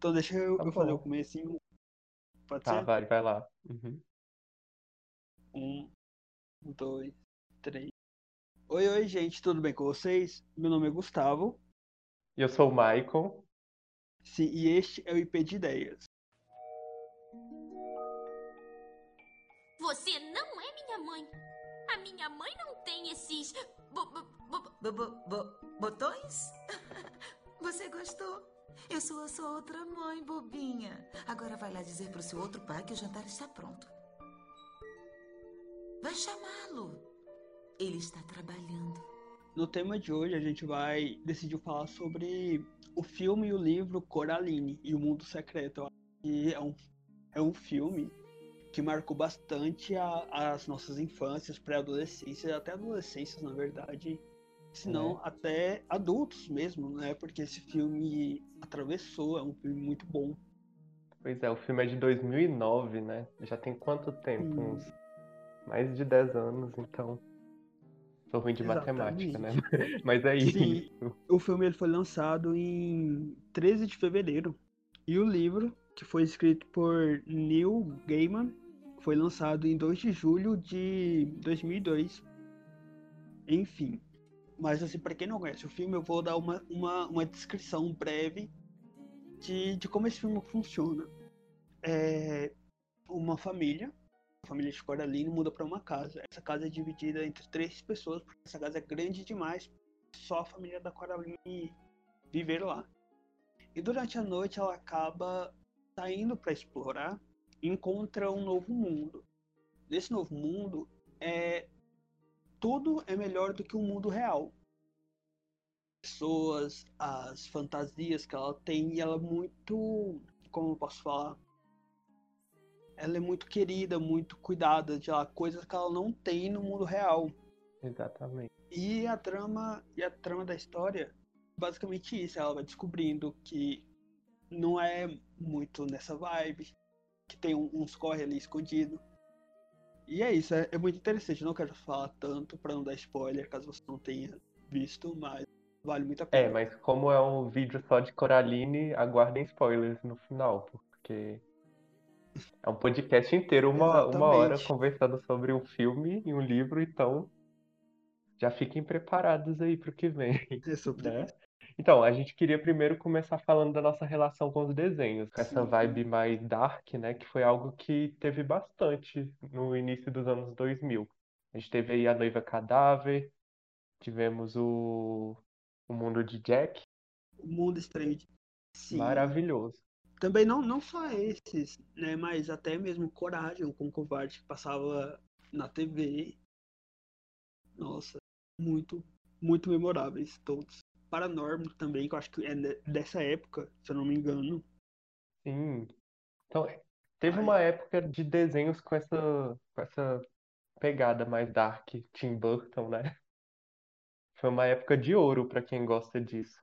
Então deixa eu, Tá eu fazer o comecinho. Pode Tá, ser? vai, vai lá. Uhum. Um, dois, três. Oi, oi, gente, tudo bem com vocês? Meu nome é Gustavo. E eu sou o Michael. Sim, e este é o IP de Ideias. Você não é minha mãe. A minha mãe não tem esses. bo- bo- bo- Bo- bo- bo- botões? Você gostou? Eu sou a sua outra mãe, bobinha. Agora vai lá dizer pro seu outro pai que o jantar está pronto. Vai chamá-lo. Ele está trabalhando. No tema de hoje, a gente vai decidir falar sobre o filme e o livro Coraline e o Mundo Secreto. Que é um, é um filme que marcou bastante a- as nossas infâncias, pré-adolescência, até adolescências, na verdade. Se não, até adultos mesmo, né? Porque esse filme atravessou, é um filme muito bom. Pois é, o filme é de 2009, né? Já tem quanto tempo? Hum. Uns mais de 10 anos, então. Sou ruim de matemática, né? Mas é isso. Sim, o filme ele foi lançado em 13 de fevereiro. E o livro, que foi escrito por Neil Gaiman, foi lançado em 2 de julho de 2002. Enfim. Mas assim, para quem não conhece o filme, eu vou dar uma, uma, uma descrição breve de, de como esse filme funciona. É uma família, a família de Coraline muda para uma casa. Essa casa é dividida entre três pessoas, porque essa casa é grande demais só a família da Coraline viver lá. E durante a noite ela acaba saindo para explorar e encontra um novo mundo. Nesse novo mundo é tudo é melhor do que o mundo real. Pessoas, as fantasias que ela tem, e ela é muito, como eu posso falar, ela é muito querida, muito cuidada de lá, coisas que ela não tem no mundo real. Exatamente. E a trama, e a trama da história, basicamente isso, ela vai descobrindo que não é muito nessa vibe, que tem um- uns corre ali escondido. E é isso, é, é muito interessante, não quero falar tanto pra não dar spoiler, caso você não tenha visto, mas vale muito a pena. É, mas como é um vídeo só de Coraline, aguardem spoilers no final, porque é um podcast inteiro, uma, uma hora conversando sobre um filme e um livro, então já fiquem preparados aí pro que vem, É sobre né? Então, a gente queria primeiro começar falando da nossa relação com os desenhos, com essa Sim. vibe mais dark, né? Que foi algo que teve bastante no início dos anos 2000. A gente teve aí A Noiva Cadáver, tivemos o, o Mundo de Jack, O mundo estranho. de- Sim. maravilhoso. Também não, não só esses, né? Mas até mesmo Coragem, com Covarde, que passava na TV. Nossa, muito, muito memoráveis todos. Paranormal também, que eu acho que é de- dessa época, se eu não me engano. Sim. Então, teve Ai. uma época de desenhos com essa, com essa pegada mais dark, Tim Burton, né? Foi uma época de ouro pra quem gosta disso.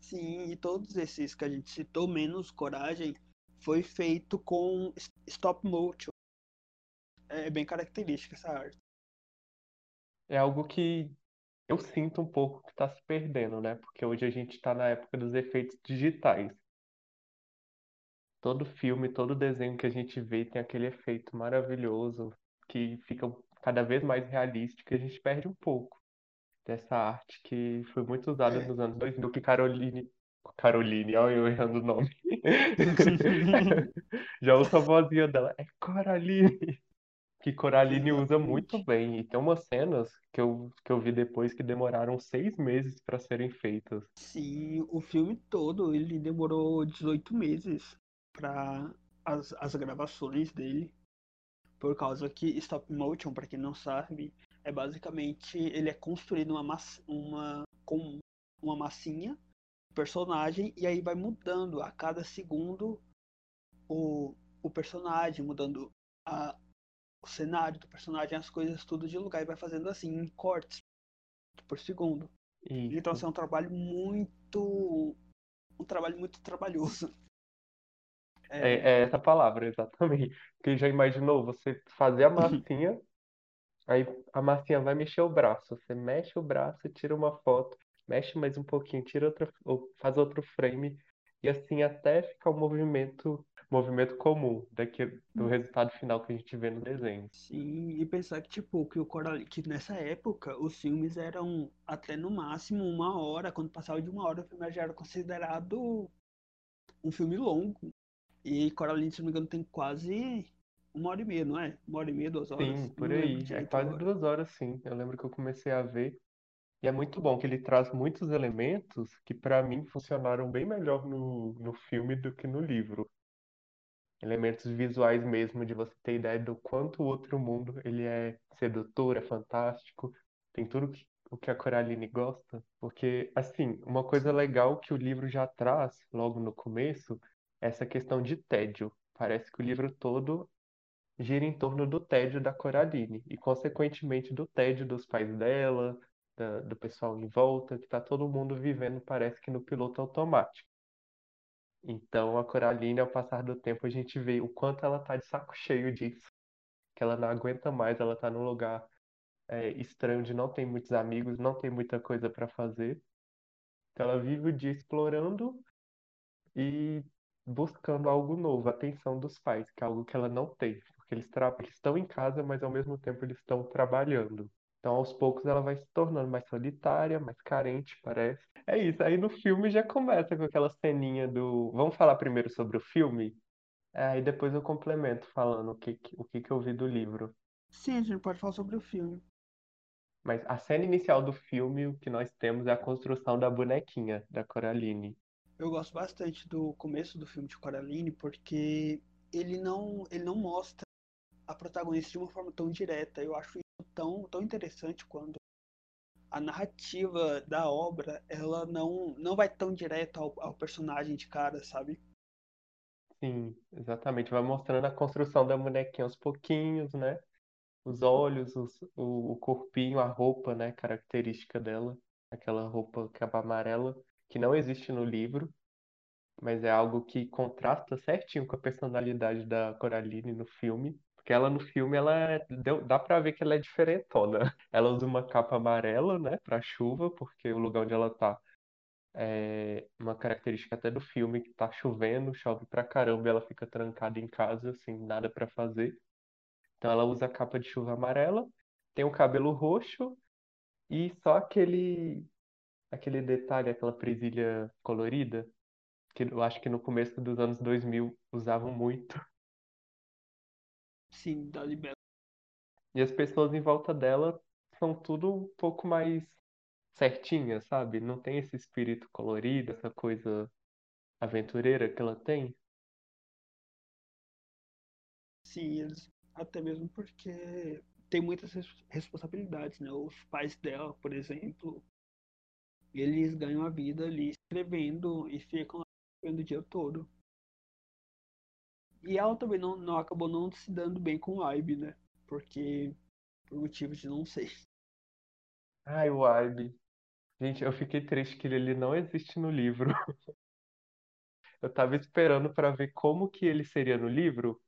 Sim, e todos esses que a gente citou, menos Coragem, foi feito com stop motion. É bem característica essa arte. É algo que eu sinto um pouco que está se perdendo, né? Porque hoje a gente está na época dos efeitos digitais. Todo filme, todo desenho que a gente vê tem aquele efeito maravilhoso que fica cada vez mais realístico e a gente perde um pouco dessa arte que foi muito usada É. nos anos 2000, que Caroline... Caroline, olha eu errando o nome. Já ouço a vozinha dela, é Coraline. Que Coraline usa muito bem. E tem umas cenas que eu, que eu vi depois que demoraram seis meses para serem feitas. Sim, o filme todo, ele demorou 18 meses para as, as gravações dele, por causa que stop motion, para quem não sabe, é basicamente ele é construído uma massa, uma com uma massinha, personagem e aí vai mudando a cada segundo o, o personagem, mudando a, o cenário do personagem, as coisas tudo de lugar e vai fazendo assim em cortes por segundo. Então, assim, é um trabalho muito. Um trabalho muito trabalhoso. É, É, é essa palavra, exatamente. Porque já imaginou você fazer a massinha, aí a massinha vai mexer o braço. Você mexe o braço, tira uma foto, mexe mais um pouquinho, tira outra, ou faz outro frame. e assim até ficar o movimento, movimento comum daqui do Hum. resultado final que a gente vê no desenho. Sim, e pensar que, tipo, que o Coraline, que nessa época os filmes eram até no máximo uma hora, quando passava de uma hora, o filme já era considerado um filme longo. E Coraline, se não me engano, tem quase uma hora e meia, não é? Uma hora e meia, duas horas? Sim, por aí. É quase agora. duas horas, sim. Eu lembro que eu comecei a ver. E é muito bom que ele traz muitos elementos que, pra mim, funcionaram bem melhor no, no filme do que no livro. Elementos visuais mesmo, de você ter ideia do quanto o outro mundo ele é sedutor, é fantástico. Tem tudo que, o que a Coraline gosta. Porque, assim, uma coisa legal que o livro já traz, logo no começo, é essa questão de tédio. Parece que o livro todo gira em torno do tédio da Coraline e, consequentemente, do tédio dos pais dela, da- do pessoal em volta, que tá todo mundo vivendo, parece que no piloto automático. Então, a Coraline, ao passar do tempo, a gente vê o quanto ela tá de saco cheio disso, que ela não aguenta mais, ela tá num lugar é, estranho não tem muitos amigos, não tem muita coisa para fazer. Então, ela vive o dia explorando e buscando algo novo, a atenção dos pais, que é algo que ela não tem, porque eles, eles estão em casa, mas ao mesmo tempo eles estão trabalhando. Então, aos poucos, ela vai se tornando mais solitária, mais carente, parece. É isso. Aí no filme já começa com aquela ceninha do. Vamos falar primeiro sobre o filme? É, Aí depois eu complemento falando o que, o que que eu vi do livro. Sim, a gente pode falar sobre o filme. Mas a cena inicial do filme, o que nós temos é a construção da bonequinha, da Coraline. Eu gosto bastante do começo do filme de Coraline porque ele não, ele não mostra a protagonista de uma forma tão direta. Eu acho tão, tão interessante quando a narrativa da obra ela não, não vai tão direto ao, ao personagem de cara, sabe? Sim, exatamente. Vai mostrando a construção da bonequinha aos pouquinhos, né? Os olhos, os- o, o corpinho, a roupa, né? Característica dela. Aquela roupa capa amarela, que não existe no livro, mas é algo que contrasta certinho com a personalidade da Coraline no filme. Porque ela no filme, ela é- deu- dá pra ver que ela é diferentona. Ela usa uma capa amarela, né? Pra chuva, porque o lugar onde ela tá é uma característica até do filme, que tá chovendo, chove pra caramba, e ela fica trancada em casa, assim, nada pra fazer. Então ela usa a capa de chuva amarela, tem o cabelo roxo e só aquele aquele detalhe, aquela presilha colorida, que eu acho que no começo dos anos 2000 usavam muito. Sim, da Libela. E as pessoas em volta dela são tudo um pouco mais certinhas, sabe? Não tem esse espírito colorido, essa coisa aventureira que ela tem. Sim, eles, até mesmo porque tem muitas res- responsabilidades, né? Os pais dela, por exemplo, eles ganham a vida ali escrevendo e ficam escrevendo o dia todo. E ela também não, não acabou não se dando bem com o Ibe, né? Porque, por motivos de não sei. Ai, o Ibe. Gente, eu fiquei triste que ele, não existe no livro. Eu tava esperando pra ver como que ele seria no livro,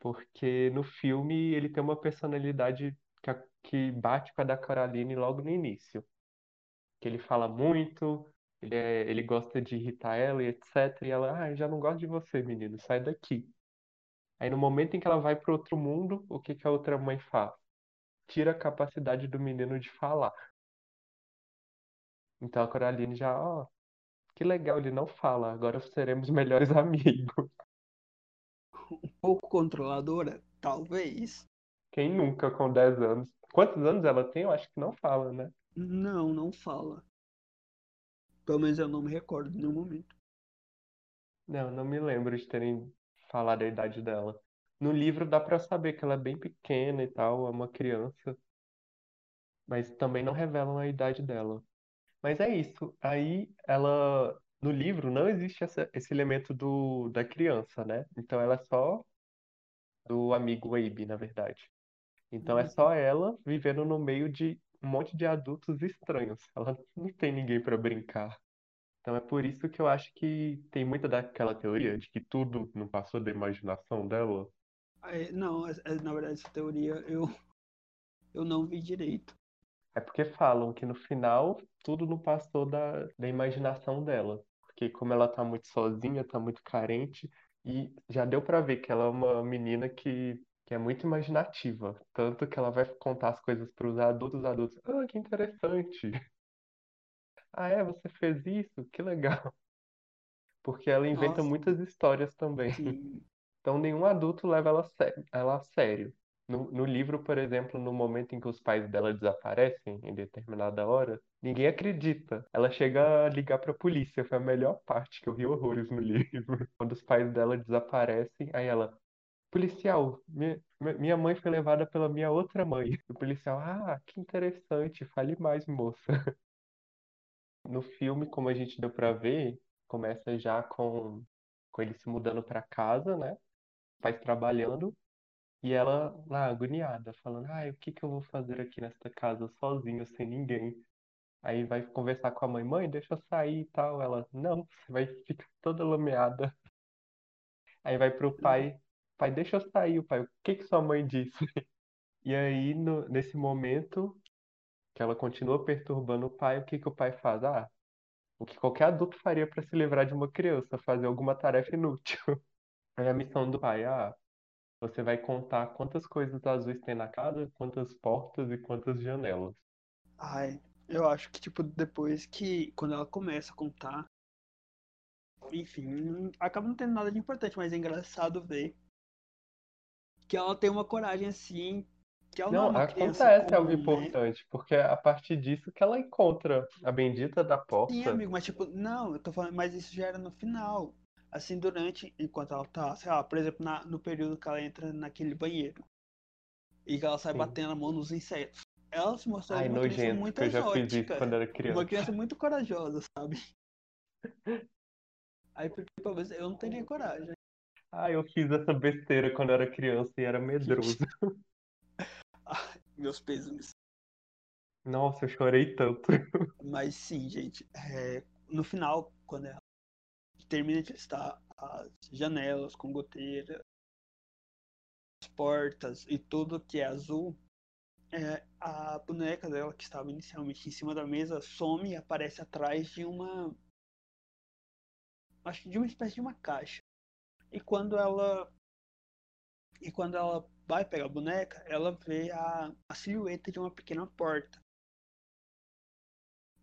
porque no filme ele tem uma personalidade que, que bate com a da Coraline logo no início. Que ele fala muito, ele, é- ele gosta de irritar ela e etc. E ela, ah, eu já não gosto de você, menino, sai daqui. Aí no momento em que ela vai pro outro mundo, o que que a outra mãe faz? Tira a capacidade do menino de falar. Então a Coraline já, ó, que legal, ele não fala, agora seremos melhores amigos. Um pouco controladora, talvez. Quem nunca com 10 anos? Quantos anos ela tem? Eu acho que não fala, né? Não, não fala. Pelo menos eu não me recordo em nenhum momento. Não, não me lembro de terem falado a idade dela. No livro dá pra saber que ela é bem pequena e tal, é uma criança, mas também não revelam a idade dela. Mas é isso. Aí ela, no livro não existe essa- esse elemento do, da criança, né? Então ela é só do amigo Abe, na verdade. Então é só ela vivendo no meio de um monte de adultos estranhos. Ela não tem ninguém pra brincar. Então é por isso que eu acho que tem muita daquela teoria de que tudo não passou da imaginação dela. É, não, é- é, na verdade, essa teoria eu, eu não vi direito. É porque falam que no final tudo não passou da, da imaginação dela. porque como ela tá muito sozinha, tá muito carente, e já deu pra ver que ela é uma menina que, que é muito imaginativa, tanto que ela vai contar as coisas pros adultos, os adultos, ah, que interessante. Ah, é, você fez isso? Que legal. Porque ela inventa Nossa, muitas histórias também. sim. Então nenhum adulto leva ela a sé- ela a sério. No, no livro, por exemplo, no momento em que os pais dela desaparecem, em determinada hora, ninguém acredita. Ela chega a ligar pra polícia. Foi a melhor parte que eu ri horrores no livro. Quando os pais dela desaparecem, aí ela, policial, minha, minha mãe foi levada pela minha outra mãe. O policial, ah, que interessante, fale mais, moça. No filme, como a gente deu pra ver, começa já com, com ele se mudando pra casa, né? Pais trabalhando. E ela lá, agoniada, falando, ai, o que que eu vou fazer aqui nesta casa sozinha, sem ninguém? Aí vai conversar com a mãe, mãe, deixa eu sair e tal. Ela, não, você vai ficar toda lameada. Aí vai pro pai, pai, deixa eu sair, o pai, o que que sua mãe disse? E aí, no- nesse momento que ela continua perturbando o pai, o que que o pai faz? Ah, o que qualquer adulto faria para se livrar de uma criança, fazer alguma tarefa inútil. Aí a missão do pai, ah, Você vai contar quantas coisas azuis tem na casa, quantas portas e quantas janelas. Ai, eu acho que, tipo, depois que, quando ela começa a contar, enfim, acaba não tendo nada de importante, mas é engraçado ver que ela tem uma coragem assim, que ela não é Não, criança acontece algo comum, né? importante, porque é a partir disso que ela encontra a bendita da Sim, porta. amigo, mas tipo, não, eu tô falando, mas isso já era no final. Assim, durante, enquanto ela tá, sei lá, por exemplo, na, no período que ela entra naquele banheiro e que ela sai Sim. batendo a mão nos insetos. Ela se mostrou Ai, uma criança nojento, muito que eu já fiz isso exótica. quando era Uma criança. criança muito corajosa, sabe? Aí, porque talvez eu não teria coragem. Ah, eu fiz essa besteira quando era criança e era medroso. Meus pêsames. Nossa, eu chorei tanto. Mas sim, gente, é, no final, quando ela termina de listar as janelas com goteira, as portas e tudo que é azul, é, a boneca dela, que estava inicialmente em cima da mesa, some e aparece atrás de uma. Acho que de uma espécie de uma caixa. E quando ela. E quando ela vai pegar a boneca, ela vê a, a silhueta de uma pequena porta.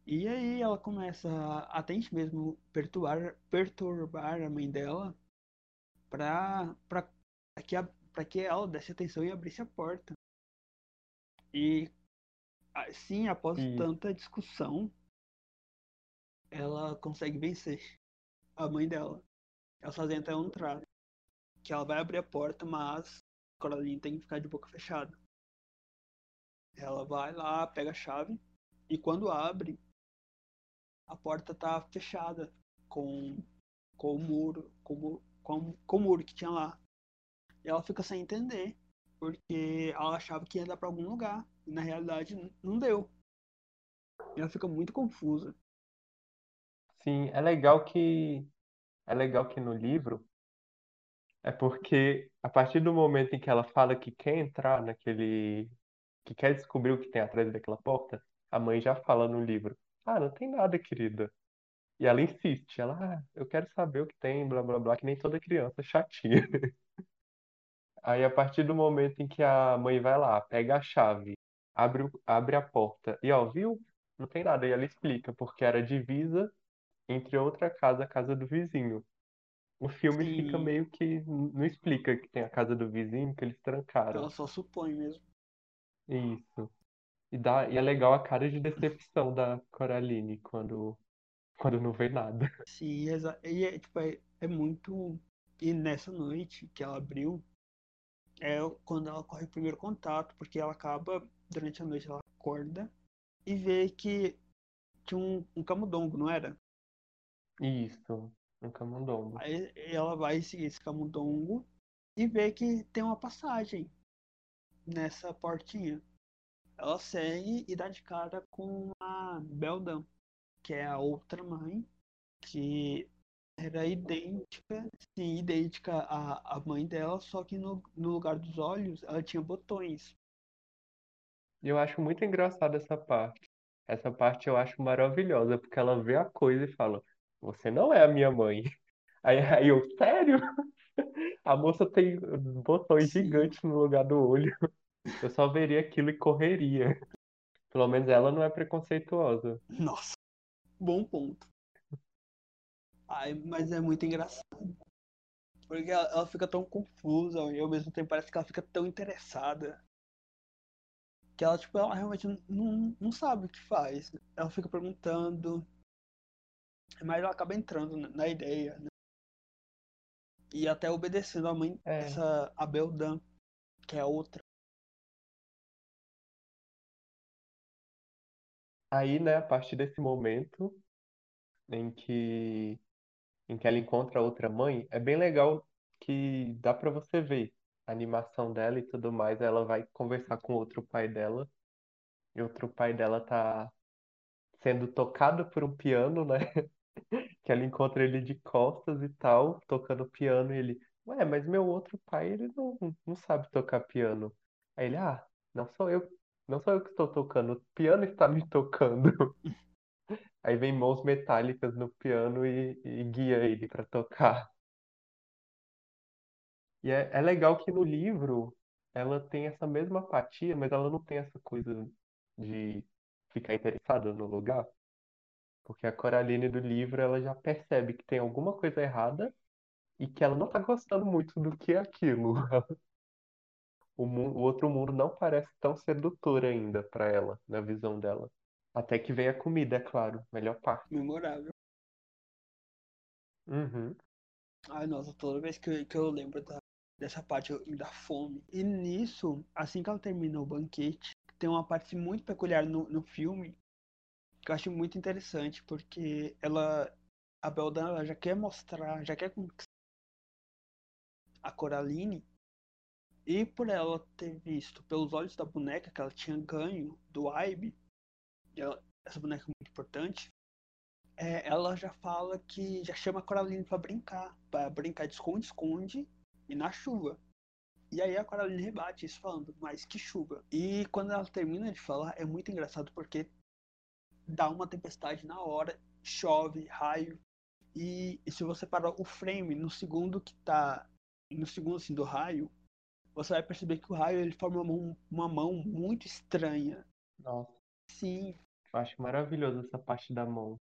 E aí ela começa a até mesmo perturbar, perturbar a mãe dela pra, pra, pra, que, a, pra que ela desse atenção e abrisse a porta. E assim, após E tanta discussão, ela consegue vencer a mãe dela. Elas fazem até um trato. Que ela vai abrir a porta, mas Coraline tem que ficar de boca fechada. Ela vai lá, pega a chave, e quando abre, a porta tá fechada com, com o muro, com, com, com o muro que tinha lá. E ela fica sem entender, porque ela achava que ia dar pra algum lugar, e na realidade não deu. E ela fica muito confusa. sim, é legal que é legal que no livro é porque a partir do momento em que ela fala que quer entrar naquele que quer descobrir o que tem atrás daquela porta, a mãe já fala no livro: "Ah, não tem nada, querida". E ela insiste, ela, ah, eu quero saber o que tem, blá blá blá, que nem toda criança chatinha. Aí a partir do momento em que a mãe vai lá, pega a chave, abre, abre a porta e ó, viu? Não tem nada. E ela explica, porque era divisa entre outra casa, a casa do vizinho. O filme fica Sim, meio que não explica que tem a casa do vizinho, que eles trancaram. ela só supõe mesmo. Isso. E, dá, e é legal a cara de decepção da Coraline quando, quando não vê nada. Sim, exa e é, tipo, é, é muito. E nessa noite que ela abriu, é quando ela corre o primeiro contato, porque ela acaba, durante a noite, ela acorda e vê que tinha um, um camundongo, não era? Isso, um camundongo. Aí ela vai seguir esse camundongo e vê que tem uma passagem nessa portinha. Ela segue e dá de cara com a Beldan, que é a outra mãe, que era idêntica, sim, idêntica à, à mãe dela, só que no, no lugar dos olhos ela tinha botões. Eu acho muito engraçado essa parte. Essa parte eu acho maravilhosa, porque ela vê a coisa e fala: você não é a minha mãe. Aí, aí eu, sério? A moça tem botões gigantes no lugar do olho. Eu só veria aquilo e correria. Pelo menos ela não é preconceituosa. Nossa, bom ponto. Ai, mas é muito engraçado. Porque ela, ela fica tão confusa e ao mesmo tempo parece que ela fica tão interessada. Que ela, tipo, ela realmente não, não sabe o que faz. Ela fica perguntando. Mas ela acaba entrando na, na ideia, né? E até obedecendo a mãe, É. essa Abel Dan, que é a outra. Aí, né, a partir desse momento em que em que ela encontra outra mãe, é bem legal que dá pra você ver a animação dela e tudo mais. Ela vai conversar com outro pai dela, e outro pai dela tá sendo tocado por um piano, né? Que ela encontra ele de costas e tal, tocando piano, e ele, ué, mas meu outro pai, ele não, não sabe tocar piano. Aí ele, ah, não sou eu, não sou eu que estou tocando, o piano está me tocando. Aí vem mãos metálicas no piano e, e guia ele para tocar. E é, é legal que no livro ela tem essa mesma apatia, mas ela não tem essa coisa de ficar interessada no lugar. Porque a Coraline do livro ela já percebe que tem alguma coisa errada e que ela não tá gostando muito do que é aquilo. O, mu- o outro mundo não parece tão sedutor ainda para ela, na visão dela. Até que vem a comida, é claro, melhor parte. Memorável. Uhum. Ai, nossa, toda vez que eu, que eu lembro da- dessa parte eu, me dá fome. E nisso, assim que ela termina o banquete, tem uma parte muito peculiar no, no filme que eu acho muito interessante, porque ela, a Beldan, já quer mostrar, já quer conquistar a Coraline, e por ela ter visto pelos olhos da boneca que ela tinha ganho do Aibe, essa boneca é muito importante, é, ela já fala que já chama a Coraline pra brincar, pra brincar de esconde-esconde e na chuva. E aí a Coraline rebate isso falando, mas que chuva. E quando ela termina de falar, é muito engraçado porque dá uma tempestade na hora, chove, raio. E, e se você parar o frame no segundo que tá. No segundo assim do raio, você vai perceber que o raio ele forma uma mão, uma mão muito estranha. Nossa, Sim, eu acho maravilhoso essa parte da mão.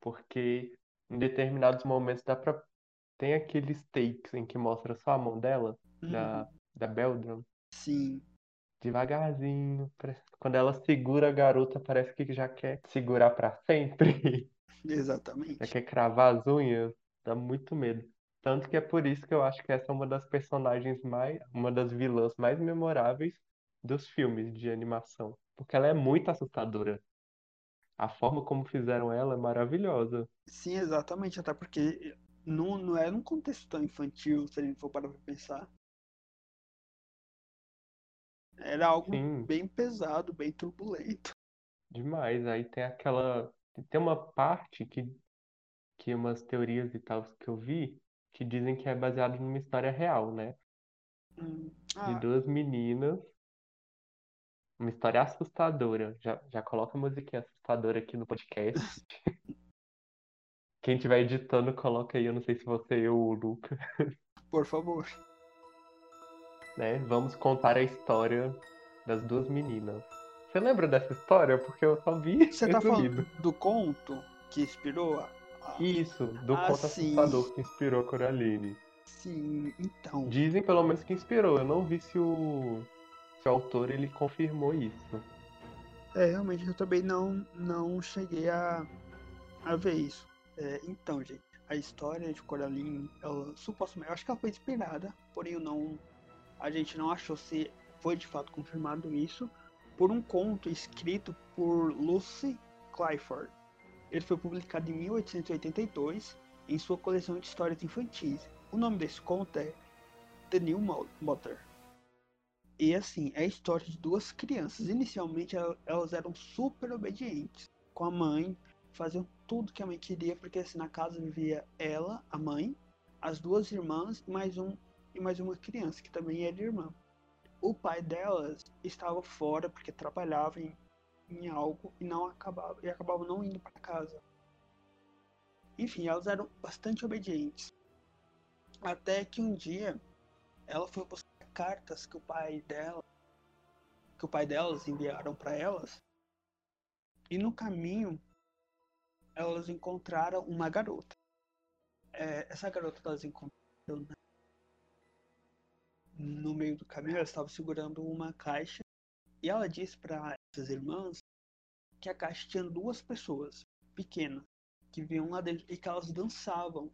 Porque em determinados momentos dá pra. Tem aqueles takes em que mostra só a mão dela, da, uhum, da Beldrum. sim, Devagarzinho. Quando ela segura a garota, parece que já quer segurar pra sempre. Já exatamente. quer cravar as unhas. Dá muito medo. Tanto que é por isso que eu acho que essa é uma das personagens mais, uma das vilãs mais memoráveis dos filmes de animação. Porque ela é muito assustadora. A forma como fizeram ela é maravilhosa. Sim, exatamente, até porque não, não é num contexto tão infantil, se a gente for parar pra pensar. Era algo Sim, bem pesado, bem turbulento. demais. Aí tem aquela. Tem uma parte que, que umas teorias e tal que eu vi que dizem que é baseado numa história real, né? Hum, De Ah, duas meninas. Uma história assustadora. Já, já coloca a musiquinha assustadora aqui no podcast. Quem estiver editando, coloca aí. Eu não sei se você, eu ou o Luca, por favor. Né? Vamos contar a história das duas meninas. Você lembra dessa história? Porque eu só vi Você tá falando do conto que inspirou a. a- Isso, do Ah, conto sim. assustador que inspirou a Coraline. Sim, então. Dizem pelo menos que inspirou. Eu não vi se o, se o autor ele confirmou isso. É, realmente eu também não, não cheguei a, a ver isso. É, então, gente, a história de Coraline, ela supostamente, eu acho que ela foi inspirada, porém eu não, a gente não achou se foi de fato confirmado isso, por um conto escrito por Lucy Clifford. Ele foi publicado em 1882 em sua coleção de histórias infantis. O nome desse conto é The New Mo- Mother. E assim, é a história de duas crianças. Inicialmente el- elas eram super obedientes com a mãe, faziam tudo que a mãe queria, porque assim na casa vivia ela, a mãe, as duas irmãs e mais um e mais uma criança que também era irmã. O pai delas estava fora porque trabalhava em, em algo e não acabava e acabava não indo para casa. Enfim, elas eram bastante obedientes. Até que um dia ela foi buscar cartas que o pai dela que o pai delas enviaram para elas. E no caminho elas encontraram uma garota. É, essa garota elas encontraram? No meio do caminho, ela estava segurando uma caixa e ela disse para essas irmãs que a caixa tinha duas pessoas pequenas que vinham lá dentro e que elas dançavam.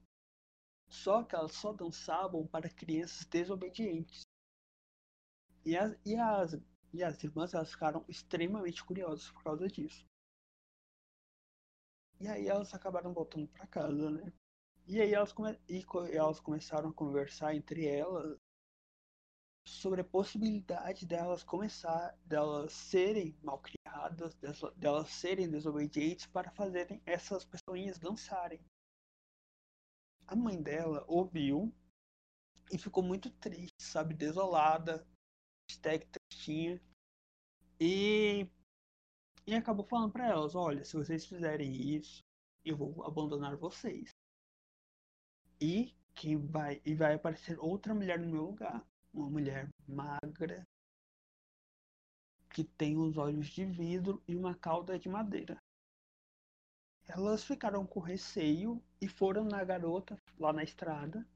Só que elas só dançavam para crianças desobedientes. E as, e as, e as irmãs elas ficaram extremamente curiosas por causa disso. E aí elas acabaram voltando para casa, né? E aí elas, come e elas começaram a conversar entre elas sobre a possibilidade delas começar, delas serem malcriadas, delas serem desobedientes para fazerem essas pessoinhas dançarem. A mãe dela ouviu e ficou muito triste, sabe, desolada, hashtag tristinha, e, e acabou falando para elas, olha, se vocês fizerem isso, eu vou abandonar vocês. E que vai e vai aparecer outra mulher no meu lugar uma mulher magra que tem os olhos de vidro e uma cauda de madeira. Elas ficaram com receio e foram na garota lá na estrada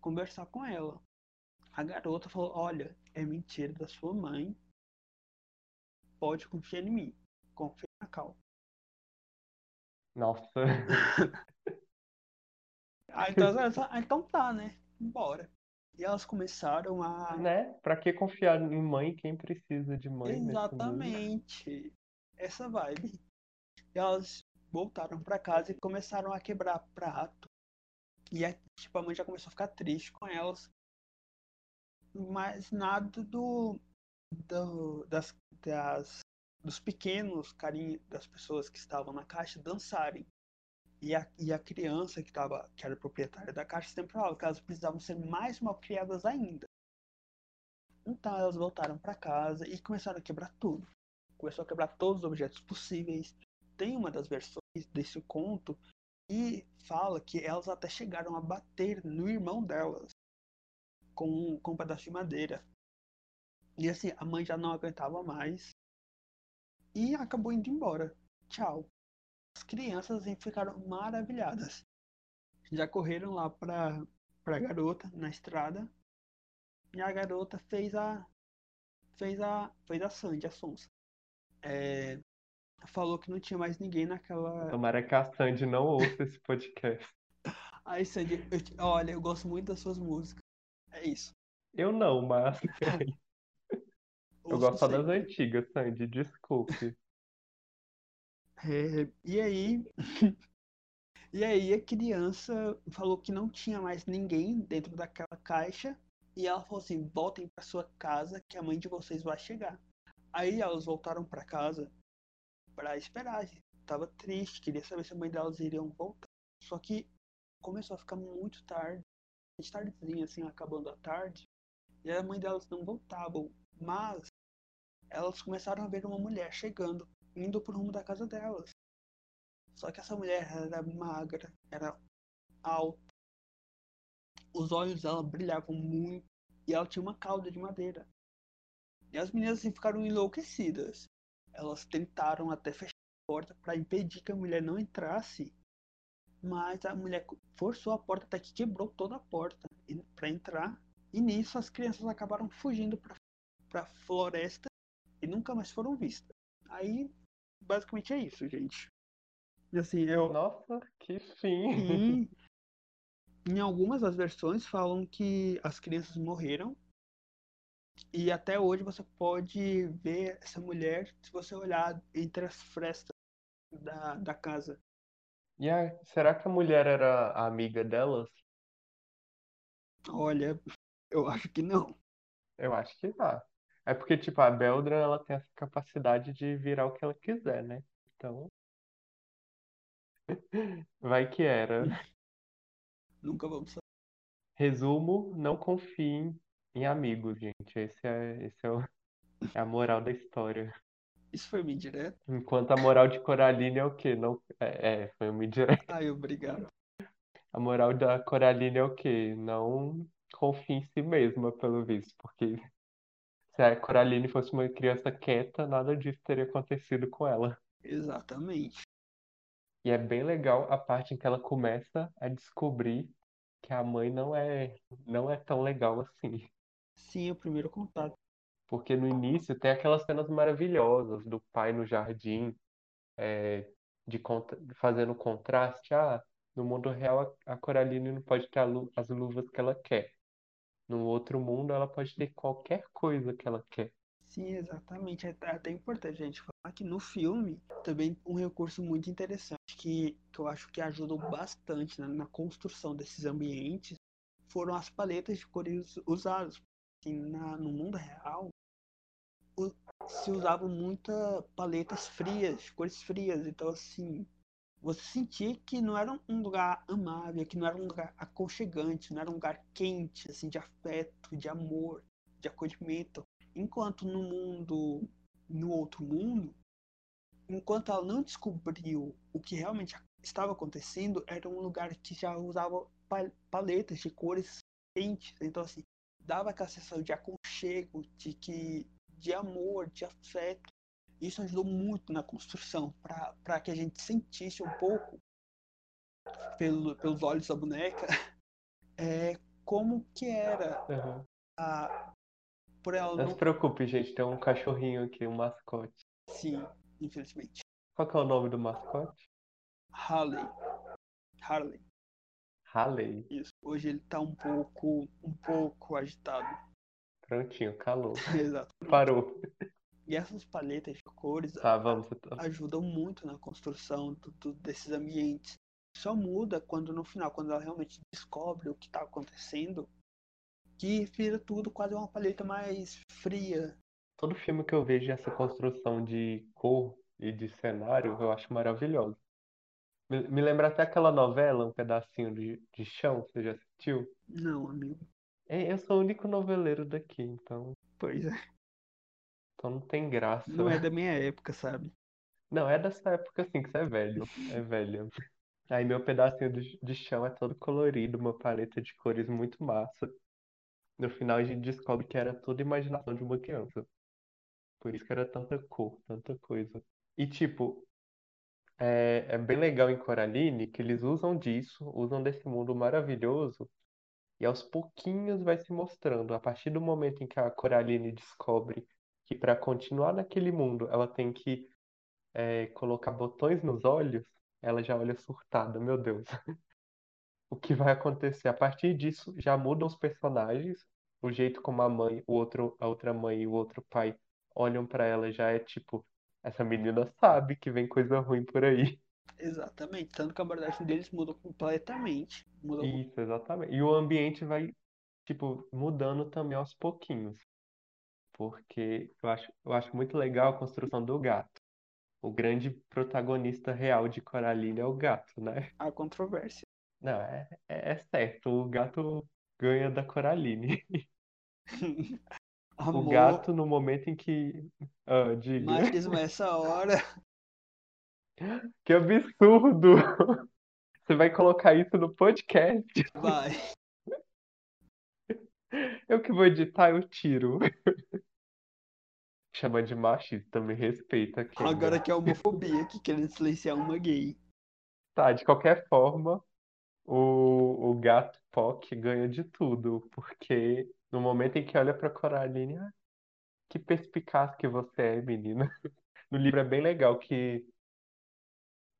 conversar com ela. A garota falou: Olha, é mentira da sua mãe. Pode confiar em mim. Confia na Cal. Nossa. ah, então, então tá, né? Bora. E elas começaram a. Né? Pra que confiar em mãe quem precisa de mãe? Exatamente. Essa vibe. E elas voltaram para casa e começaram a quebrar prato. E a, tipo, a mãe já começou a ficar triste com elas. Mas nada do. do das, das, dos pequenos carinhos das pessoas que estavam na caixa dançarem. E a, e a criança que, tava, que era proprietária da caixa sempre falava que elas precisavam ser mais mal criadas ainda. Então elas voltaram para casa e começaram a quebrar tudo. Começou a quebrar todos os objetos possíveis. Tem uma das versões desse conto e fala que elas até chegaram a bater no irmão delas com, com um pedaço de madeira. E assim, a mãe já não aguentava mais e acabou indo embora. Tchau. As crianças ficaram maravilhadas. Já correram lá para a garota na estrada. E a garota fez a fez a fez a Sandy, a Sonsa. É, falou que não tinha mais ninguém naquela. Tomara que a Sandy não ouça esse podcast. Aí, Sandy, eu, olha, eu gosto muito das suas músicas. É isso. Eu não, mas. eu gosto só das antigas, Sandy, desculpe. É, e aí. e aí a criança falou que não tinha mais ninguém dentro daquela caixa. E ela falou assim: voltem para sua casa que a mãe de vocês vai chegar. Aí elas voltaram para casa para esperar. Tava triste, queria saber se a mãe delas iriam voltar. Só que começou a ficar muito tarde, tardezinha assim, acabando a tarde. E a mãe delas não voltavam. Mas elas começaram a ver uma mulher chegando indo pro rumo da casa delas. Só que essa mulher era magra, era alta. Os olhos dela brilhavam muito e ela tinha uma cauda de madeira. E as meninas assim, ficaram enlouquecidas. Elas tentaram até fechar a porta para impedir que a mulher não entrasse. Mas a mulher forçou a porta até que quebrou toda a porta para entrar. E nisso as crianças acabaram fugindo para a floresta e nunca mais foram vistas. Aí basicamente é isso, gente. Assim, eu. Nossa, que fim! E, em algumas das versões falam que as crianças morreram. E até hoje você pode ver essa mulher se você olhar entre as frestas da, da casa. E a, será que a mulher era a amiga delas? Olha, eu acho que não. Eu acho que tá. É porque, tipo, a Beldra, ela tem essa capacidade de virar o que ela quiser, né? Então. Vai que era. Nunca vamos saber. Resumo, não confiem em amigos, gente. Esse é, esse é, o, é a moral da história. Isso foi meio direto? Enquanto a moral de Coraline é o quê? Não, é, é, foi uma indireta. Ai, obrigado. A moral da Coraline é o quê? Não confie em si mesma, pelo visto, porque se a Coraline fosse uma criança quieta, nada disso teria acontecido com ela. Exatamente. E é bem legal a parte em que ela começa a descobrir que a mãe não é, não é tão legal assim. Sim, o primeiro contato. Porque no início tem aquelas cenas maravilhosas do pai no jardim, é, de contra- fazendo contraste. Ah, no mundo real a Coraline não pode ter lu- as luvas que ela quer. No outro mundo ela pode ter qualquer coisa que ela quer. Sim, exatamente. É até até importante a gente falar que no filme também um recurso muito interessante que, que eu acho que ajudou bastante na, construção desses ambientes foram as paletas de cores usadas. Assim, na, no mundo real se usavam muita paletas frias, cores frias. Então, assim, você sentia que não era um lugar amável, que não era um lugar aconchegante, não era um lugar quente, assim, de afeto, de amor, de acolhimento. Enquanto no mundo, no outro mundo, enquanto ela não descobriu o que realmente estava acontecendo, era um lugar que já usava pa- paletas de cores quentes. Então, assim, dava aquela sensação de aconchego, de que de amor, de afeto. Isso ajudou muito na construção, para que a gente sentisse um pouco, pelo, pelos olhos da boneca, é, como que era Uhum. a, por ela Não não se preocupe, gente, tem um cachorrinho aqui, um mascote. sim, infelizmente. Qual que é o nome do mascote? Harley. Harley, Halley. isso. Hoje ele tá um pouco, um pouco agitado. Prontinho, calou. Exato. Parou. E essas paletas de cores Tá, vamos. então. ajudam muito na construção do- do- desses ambientes. Só muda quando no final, quando ela realmente descobre o que está acontecendo, que vira tudo quase uma paleta mais fria. Todo filme que eu vejo essa construção de cor e de cenário, eu acho maravilhoso. Me, me lembra até aquela novela, Um Pedacinho de, de Chão, você já assistiu? Não, amigo. É, eu sou o único noveleiro daqui, então, Pois é. Então não tem graça. Não é da minha época, sabe? Não, é dessa época assim que você é velho, é velha. Aí meu pedacinho de, chão é todo colorido, uma paleta de cores muito massa. No final a gente descobre que era tudo imaginação de uma criança. Por isso que era tanta cor, tanta coisa. E tipo, é, é bem legal em Coraline que eles usam disso, usam desse mundo maravilhoso, e aos pouquinhos vai se mostrando. A partir do momento em que a Coraline descobre que para continuar naquele mundo ela tem que é, colocar botões nos olhos, ela já olha surtada, meu Deus. O que vai acontecer? A partir disso, já mudam os personagens, o jeito como a mãe, o outro, a outra mãe e o outro pai olham pra ela já é tipo, essa menina sabe que vem coisa ruim por aí. Exatamente. Tanto que a abordagem deles muda completamente. Muda Isso, exatamente. E o ambiente vai, tipo, mudando também aos pouquinhos. Porque eu acho, eu acho muito legal a construção do gato. O grande protagonista real de Coraline é o gato, né? a controvérsia. Não, é, é, é certo, o gato ganha da Coraline. O Amor, gato, no momento em que. Ah, diga. machismo é essa hora. Que absurdo! Você vai colocar isso no podcast? Vai. Eu que vou editar, eu tiro. Chama de machista, me respeita, Kendall. Agora que é homofobia, que querendo silenciar uma gay. Tá, de qualquer forma, o, o gato POC ganha de tudo, porque no momento em que olha pra Coraline, ah, que perspicaz que você é, menina. No livro é bem legal que,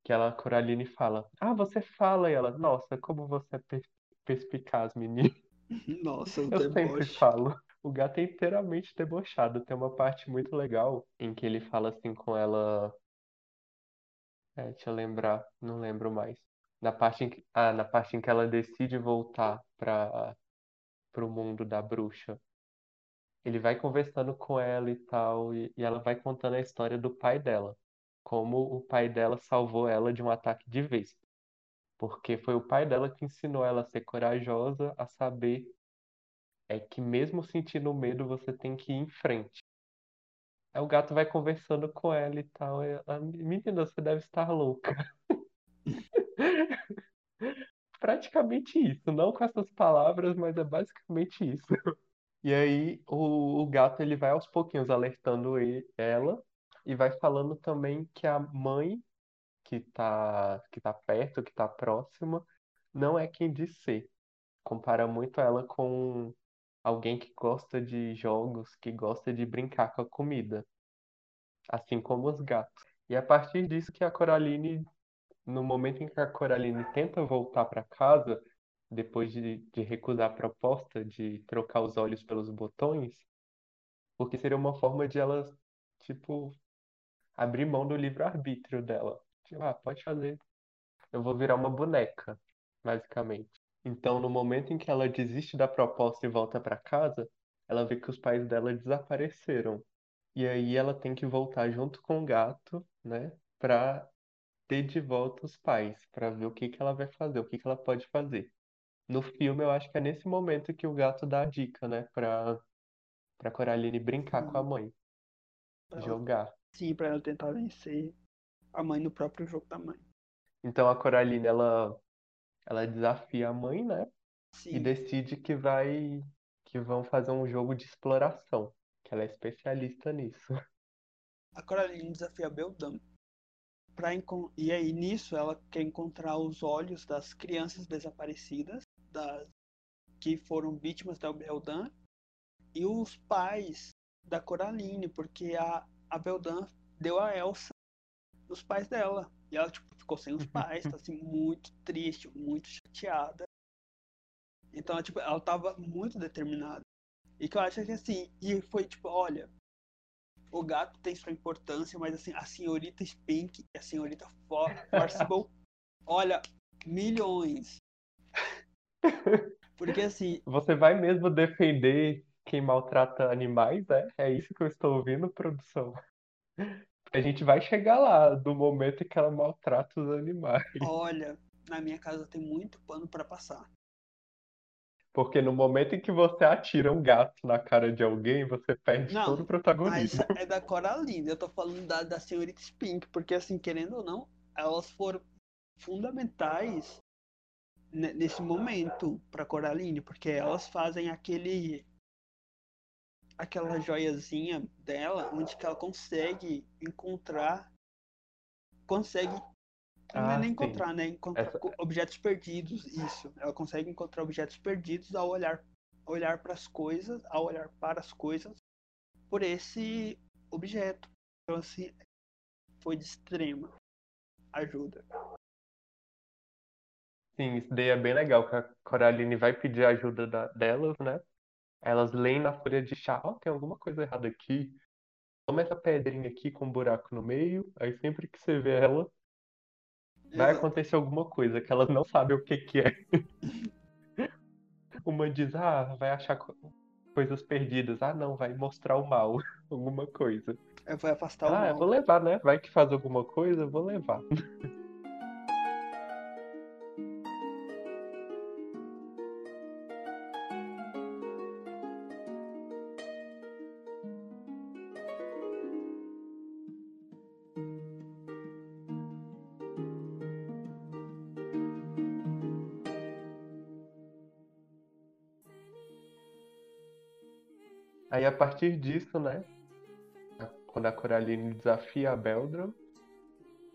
que ela, a Coraline fala, ah, você fala, e ela, nossa, como você é pers- perspicaz, menina. Nossa, o Eu sempre deboche. falo. O gato é inteiramente debochado. Tem uma parte muito legal em que ele fala assim com ela. É, deixa eu lembrar, não lembro mais. Na parte em que, ah, na parte em que ela decide voltar para o mundo da bruxa. Ele vai conversando com ela e tal, e, e ela vai contando a história do pai dela. Como o pai dela salvou ela de um ataque de vespa. Porque foi o pai dela que ensinou ela a ser corajosa, a saber é que mesmo sentindo medo, você tem que ir em frente. Aí o gato vai conversando com ela e tal. Ela, menina, você deve estar louca. Praticamente isso, não com essas palavras, mas é basicamente isso. E aí o, o gato ele vai aos pouquinhos alertando e- ela e vai falando também que a mãe que tá, que tá perto, que tá próxima, não é quem diz ser. Compara muito ela com alguém que gosta de jogos, que gosta de brincar com a comida, assim como os gatos. E a partir disso que a Coraline, no momento em que a Coraline tenta voltar para casa, depois de, de recusar a proposta de trocar os olhos pelos botões, porque seria uma forma de ela, tipo, abrir mão do livre-arbítrio dela. Tipo, ah, pode fazer. Eu vou virar uma boneca, basicamente. Então, no momento em que ela desiste da proposta e volta para casa, ela vê que os pais dela desapareceram. E aí ela tem que voltar junto com o gato, né, para ter de volta os pais, para ver o que que ela vai fazer, o que que ela pode fazer. No filme, eu acho que é nesse momento que o gato dá a dica, né, para para Coraline brincar com a Sim. mãe, Pra jogar. Sim, pra ela tentar vencer a mãe no próprio jogo da mãe. Então a Coraline ela ela desafia a mãe, né? E Sim, decide que vai que vão fazer um jogo de exploração, que ela é especialista nisso. a Coraline desafia a Beldam. Pra encon- E aí, nisso, ela quer encontrar os olhos das crianças desaparecidas, das... que foram vítimas da Beldan, e os pais da Coraline, porque a, a Beldan deu a Elsa os pais dela. E ela, tipo, ficou sem os pais, tá assim, muito triste, muito chateada. Então, ela, tipo, ela tava muito determinada. E que eu acho que assim, e foi tipo, olha, o gato tem sua importância, mas assim, a senhorita Spink e a senhorita For Forcible, olha, milhões. Porque assim, Você vai mesmo defender quem maltrata animais, é? É isso que eu estou ouvindo, produção. A gente vai chegar lá, do momento em que ela maltrata os animais. olha, na minha casa tem muito pano pra passar. Porque no momento em que você atira um gato na cara de alguém, você perde Não, todo o Mas protagonismo. é da Coraline, eu tô falando da, da senhorita Spink, porque assim, querendo ou não, elas foram fundamentais ne- nesse momento pra Coraline, porque elas fazem aquele aquela joiazinha dela, onde que ela consegue encontrar consegue não é Ah, nem encontrar, né? Encontrar Essa- objetos perdidos, isso. Ela consegue encontrar objetos perdidos ao olhar olhar para as coisas, ao olhar para as coisas por esse objeto. Então assim, foi de extrema ajuda. Sim, isso daí é bem legal, que a Coraline vai pedir ajuda da- delas, né? Elas leem na folha de chá, ó, tem alguma coisa errada aqui. Toma essa pedrinha aqui com um buraco no meio, aí sempre que você vê ela, vai Exato. acontecer alguma coisa que elas não sabem o que que é. Uma diz, ah, vai achar co- coisas perdidas. Ah, não, vai mostrar o mal, alguma coisa. É, Vai afastar o Ah, eu mal. vou levar, né? Vai que faz alguma coisa, eu vou levar. partir disso, né? Quando a Coraline desafia a Beldram,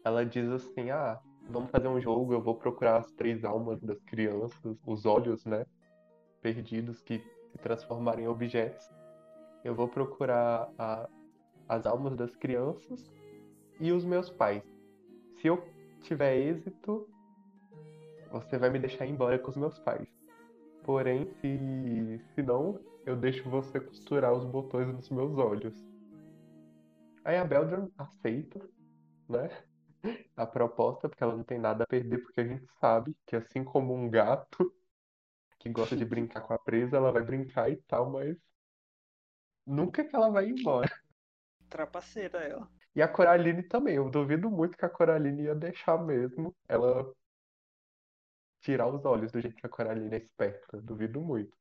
ela diz assim: Ah, vamos fazer um jogo, eu vou procurar as três almas das crianças, os olhos, né? Perdidos que se transformaram em objetos. Eu vou procurar a- as almas das crianças e os meus pais. Se eu tiver êxito, você vai me deixar embora com os meus pais. Porém, se, se não, eu deixo você costurar os botões dos meus olhos. Aí a Beldram aceita, né? A proposta, porque ela não tem nada a perder, porque a gente sabe que assim como um gato que gosta de brincar com a presa, ela vai brincar e tal, mas nunca que ela vai embora. Trapaceira ela. E a Coraline também, eu duvido muito que a Coraline ia deixar mesmo ela tirar os olhos do jeito que a Coraline é esperta. Duvido muito.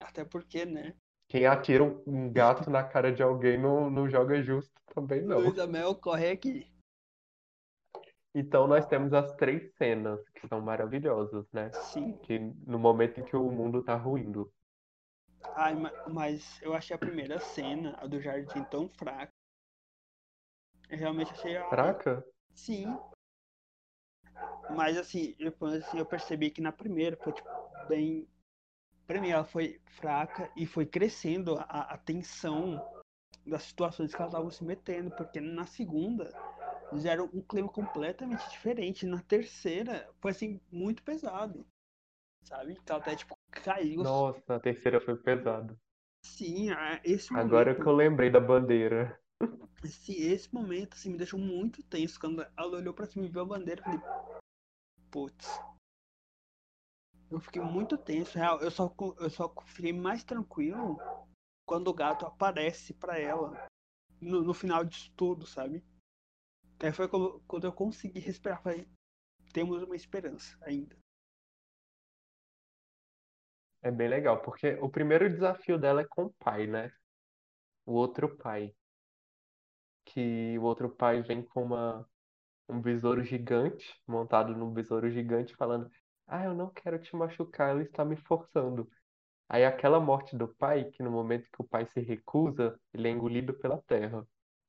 Até porque, né? Quem atira um gato na cara de alguém não, não joga justo também, não. Luísa Mel corre aqui. Então nós temos as três cenas que são maravilhosas, né? Sim. Que no momento em que o mundo tá ruindo. Ai, ma- mas eu achei a primeira cena, a do jardim, tão fraca. Eu realmente achei a... Fraca? Sim. Mas assim, depois assim, eu percebi que na primeira foi tipo, bem. Pra mim, ela foi fraca e foi crescendo a, a tensão das situações que elas estavam se metendo, porque na segunda fizeram um clima completamente diferente. Na terceira foi assim, muito pesado. Sabe? Ela até tipo caiu. Nossa, a terceira foi pesada. Sim, esse Agora momento. que eu lembrei da bandeira. Esse, esse momento assim, me deixou muito tenso. Quando ela olhou pra cima e viu a bandeira, eu falei, putz. Eu fiquei muito tenso, real. Eu só, eu só fiquei mais tranquilo quando o gato aparece pra ela no, no final disso tudo, sabe? Aí foi quando, quando eu consegui respirar. Falei, temos uma esperança ainda. É bem legal, porque o primeiro desafio dela é com o pai, né? O outro pai. Que o outro pai vem com uma, um besouro gigante, montado num besouro gigante, falando: Ah, eu não quero te machucar, ele está me forçando. Aí aquela morte do pai, que no momento que o pai se recusa, ele é engolido pela terra.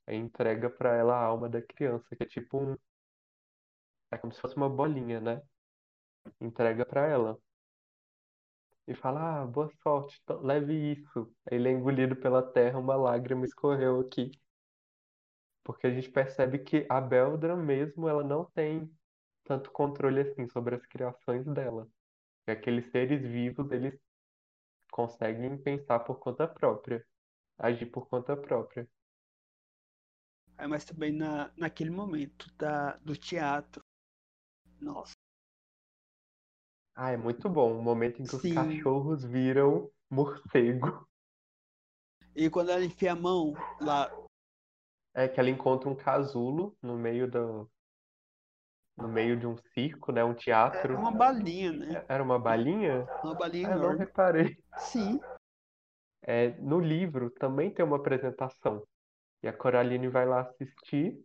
Aí entrega pra ela a alma da criança, que é tipo um. É como se fosse uma bolinha, né? Entrega pra ela. E fala: Ah, boa sorte, leve isso. Aí ele é engolido pela terra, uma lágrima escorreu aqui. Porque a gente percebe que a Beldra mesmo, ela não tem tanto controle assim sobre as criações dela. E aqueles seres vivos, eles conseguem pensar por conta própria, agir por conta própria. Aí, mas também na, naquele momento da, do teatro. Nossa, Ah, é muito bom o momento em que os Sim. cachorros viram morcego. e quando ela enfia a mão lá, É que ela encontra um casulo no meio do, no meio de um circo, né? Um é teatro. uma balinha, né? Era uma balinha? Uma balinha Ah, não reparei. Sim, É, no livro também tem uma apresentação. E a Coraline vai lá assistir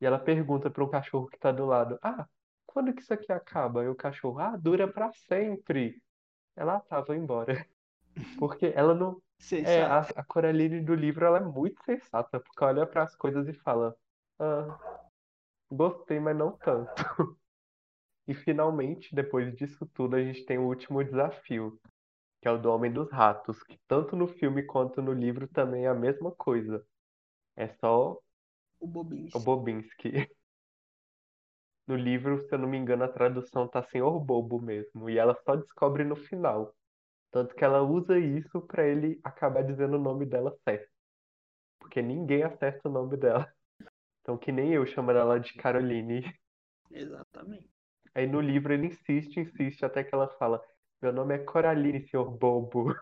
e ela pergunta para um cachorro que está do lado: Ah, quando que isso aqui acaba? E o cachorro: Ah, dura para sempre. Ela ah, tá, embora. Porque ela não. É, a, a Coraline do livro ela é muito sensata, porque olha para as coisas e fala: Ah, gostei, mas não tanto. E finalmente, depois disso tudo, a gente tem o último desafio, que é o do Homem dos Ratos, que tanto no filme quanto no livro também é a mesma coisa. É só O Bobinho. o Bobinski. No livro, se eu não me engano, a tradução tá Senhor Bobo mesmo, e ela só descobre no final. Tanto que ela usa isso pra ele acabar dizendo o nome dela certo. Porque ninguém acerta o nome dela. Então, que nem eu chamando ela de Caroline. Exatamente. Aí no livro ele insiste, insiste, até que ela fala: Meu nome é Coraline, senhor bobo.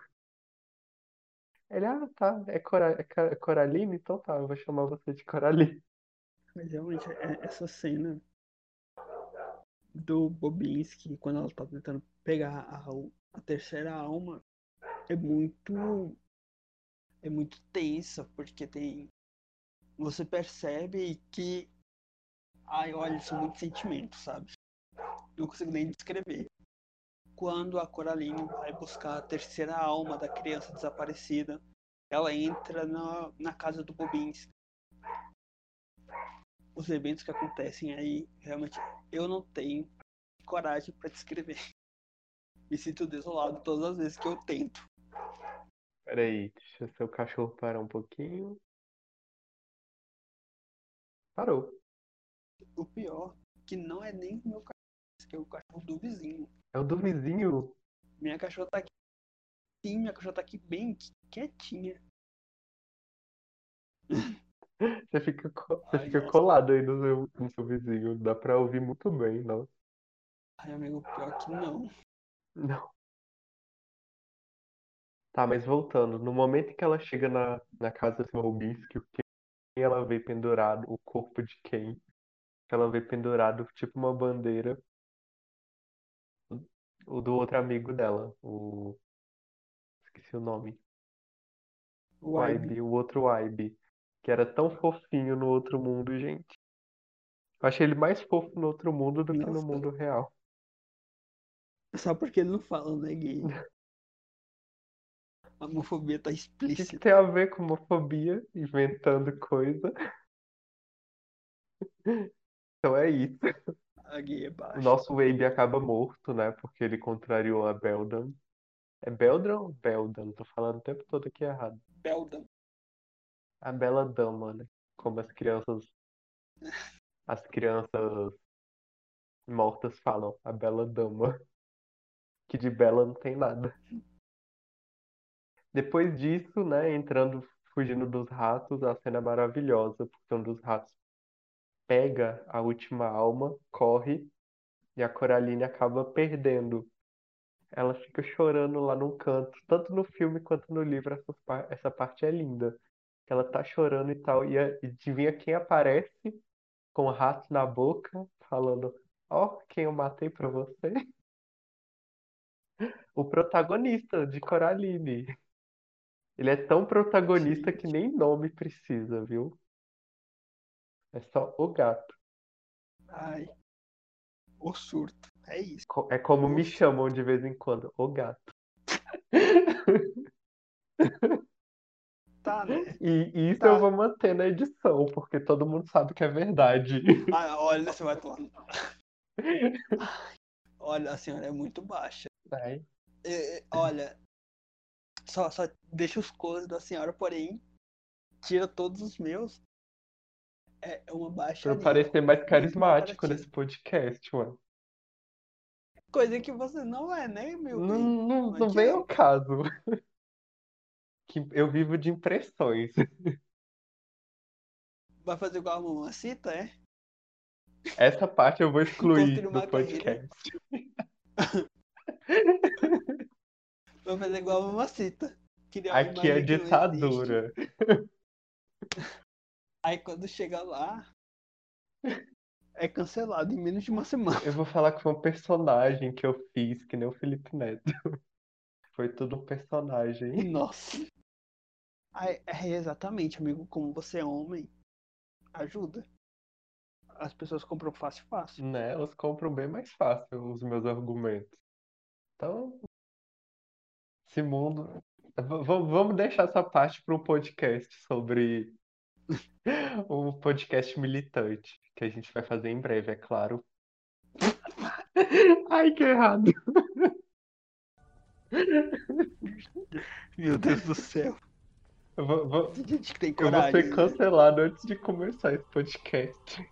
Ele, ah, tá, é, Cora, é é Coraline? Então tá, eu vou chamar você de Coraline. Mas realmente, é- essa cena do Bobinski, quando ela tá tentando pegar a, a terceira alma, é muito. É muito tensa, porque tem. Você percebe que. Ai, olha, são muitos sentimentos, sabe? Não consigo nem descrever. Quando a Coraline vai buscar a terceira alma da criança desaparecida, ela entra na, na casa do Bobinski. Os eventos que acontecem aí, realmente, eu não tenho coragem para descrever. Me sinto desolado todas as vezes que eu tento. Peraí, deixa seu cachorro parar um pouquinho. Parou. O pior, que não é nem o meu cachorro, que é o cachorro do vizinho. É o do vizinho. Minha cachorra tá aqui. Sim, minha cachorra tá aqui bem quietinha. Você fica, você Ai, fica nossa. colado aí no seu, no seu vizinho. Dá pra ouvir muito bem, não? Ai, amigo, pior que não. Não. Tá, mas voltando, no momento em que ela chega na, na casa do Robinski, quem ela vê pendurado, o corpo de quem? Ela vê pendurado tipo uma bandeira, o do outro amigo dela, o... Esqueci o nome. O O Ibe. O outro Ibe, que era tão fofinho no outro mundo, gente. Eu achei ele mais fofo no outro mundo do que no Nossa. mundo real. Só porque ele não fala, né, gay? A homofobia tá O que, que explícita. tem a ver com homofobia? Inventando coisa. Então é isso. A gay é O baixa. nosso Abe acaba morto, né? Porque ele contrariou a Beldan. É Beldan ou Beldan? Tô falando o tempo todo aqui errado. Beldan. A Bela Dama, né? Como as crianças. As crianças mortas falam. A Bela Dama. Que de bela não tem nada. Depois disso, né? Entrando, fugindo dos ratos, a cena é maravilhosa. Porque um dos ratos pega a última alma, corre. E a Coraline acaba perdendo. Ela fica chorando lá num canto. Tanto no filme quanto no livro, essa, essa parte é linda. Ela tá chorando e tal. E, a- e adivinha quem aparece com o rato na boca, falando: Ó, quem eu matei pra você? O protagonista de Coraline. Ele é tão protagonista que nem nome precisa, viu? É só o gato. Ai. O surto. É isso. É como me chamam de vez em quando, o gato. Tá, né? E e isso Tá. eu vou manter na edição, porque todo mundo sabe que é verdade. Ah, olha, você vai tomar. Olha, a senhora é muito baixa. Ai, É, é, olha, só, só deixa os close da senhora, porém, tira todos os meus. É uma baixa. Pra parecer mais carismático comparativa. nesse podcast, mano. Coisa que você não é, né, meu Não, não, não vem ao caso. Que eu vivo de impressões. Vai fazer igual a mamacita, é? Essa parte eu vou excluir do podcast. Vai fazer igual a mamacita. Aqui é ditadura. Aí quando chega lá, é cancelado em menos de uma semana. Eu vou falar que foi um personagem que eu fiz, que nem o Felipe Neto. Foi tudo um personagem. Nossa. Aí, é exatamente, amigo, como você é homem, ajuda. As pessoas compram fácil, fácil. Né? Elas compram bem mais fácil os meus argumentos. Então, esse mundo. V- Vamos deixar essa parte para um podcast sobre um podcast militante, que a gente vai fazer em breve, é claro. Ai, que errado. Meu Deus do céu. Eu vou, vou- Tem gente que tem eu vou coragem. ser né? cancelado antes de começar esse podcast.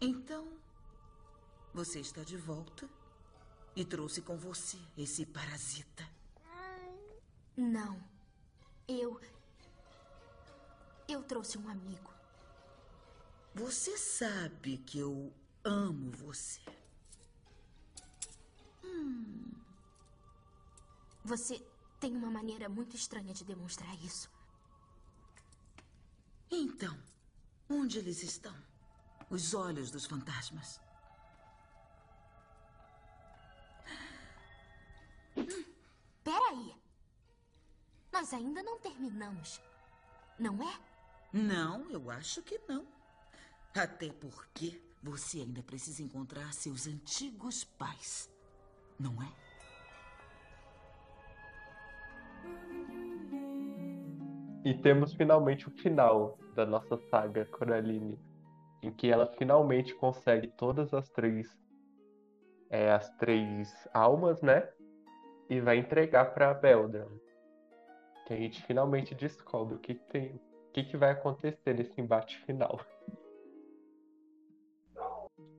Então, você está de volta e trouxe com você esse parasita. Não. Eu. Eu trouxe um amigo. Você sabe que eu amo você. Você tem uma maneira muito estranha de demonstrar isso. Então, onde eles estão? Os olhos dos fantasmas. Peraí. Nós ainda não terminamos. Não é? Não, eu acho que não. Até porque você ainda precisa encontrar seus antigos pais. Não é? E temos finalmente o final da nossa saga Coraline, em que ela finalmente consegue todas as três é, as três almas, né? E vai entregar para Beldran. Que a gente finalmente descobre o que tem, o que que vai acontecer nesse embate final.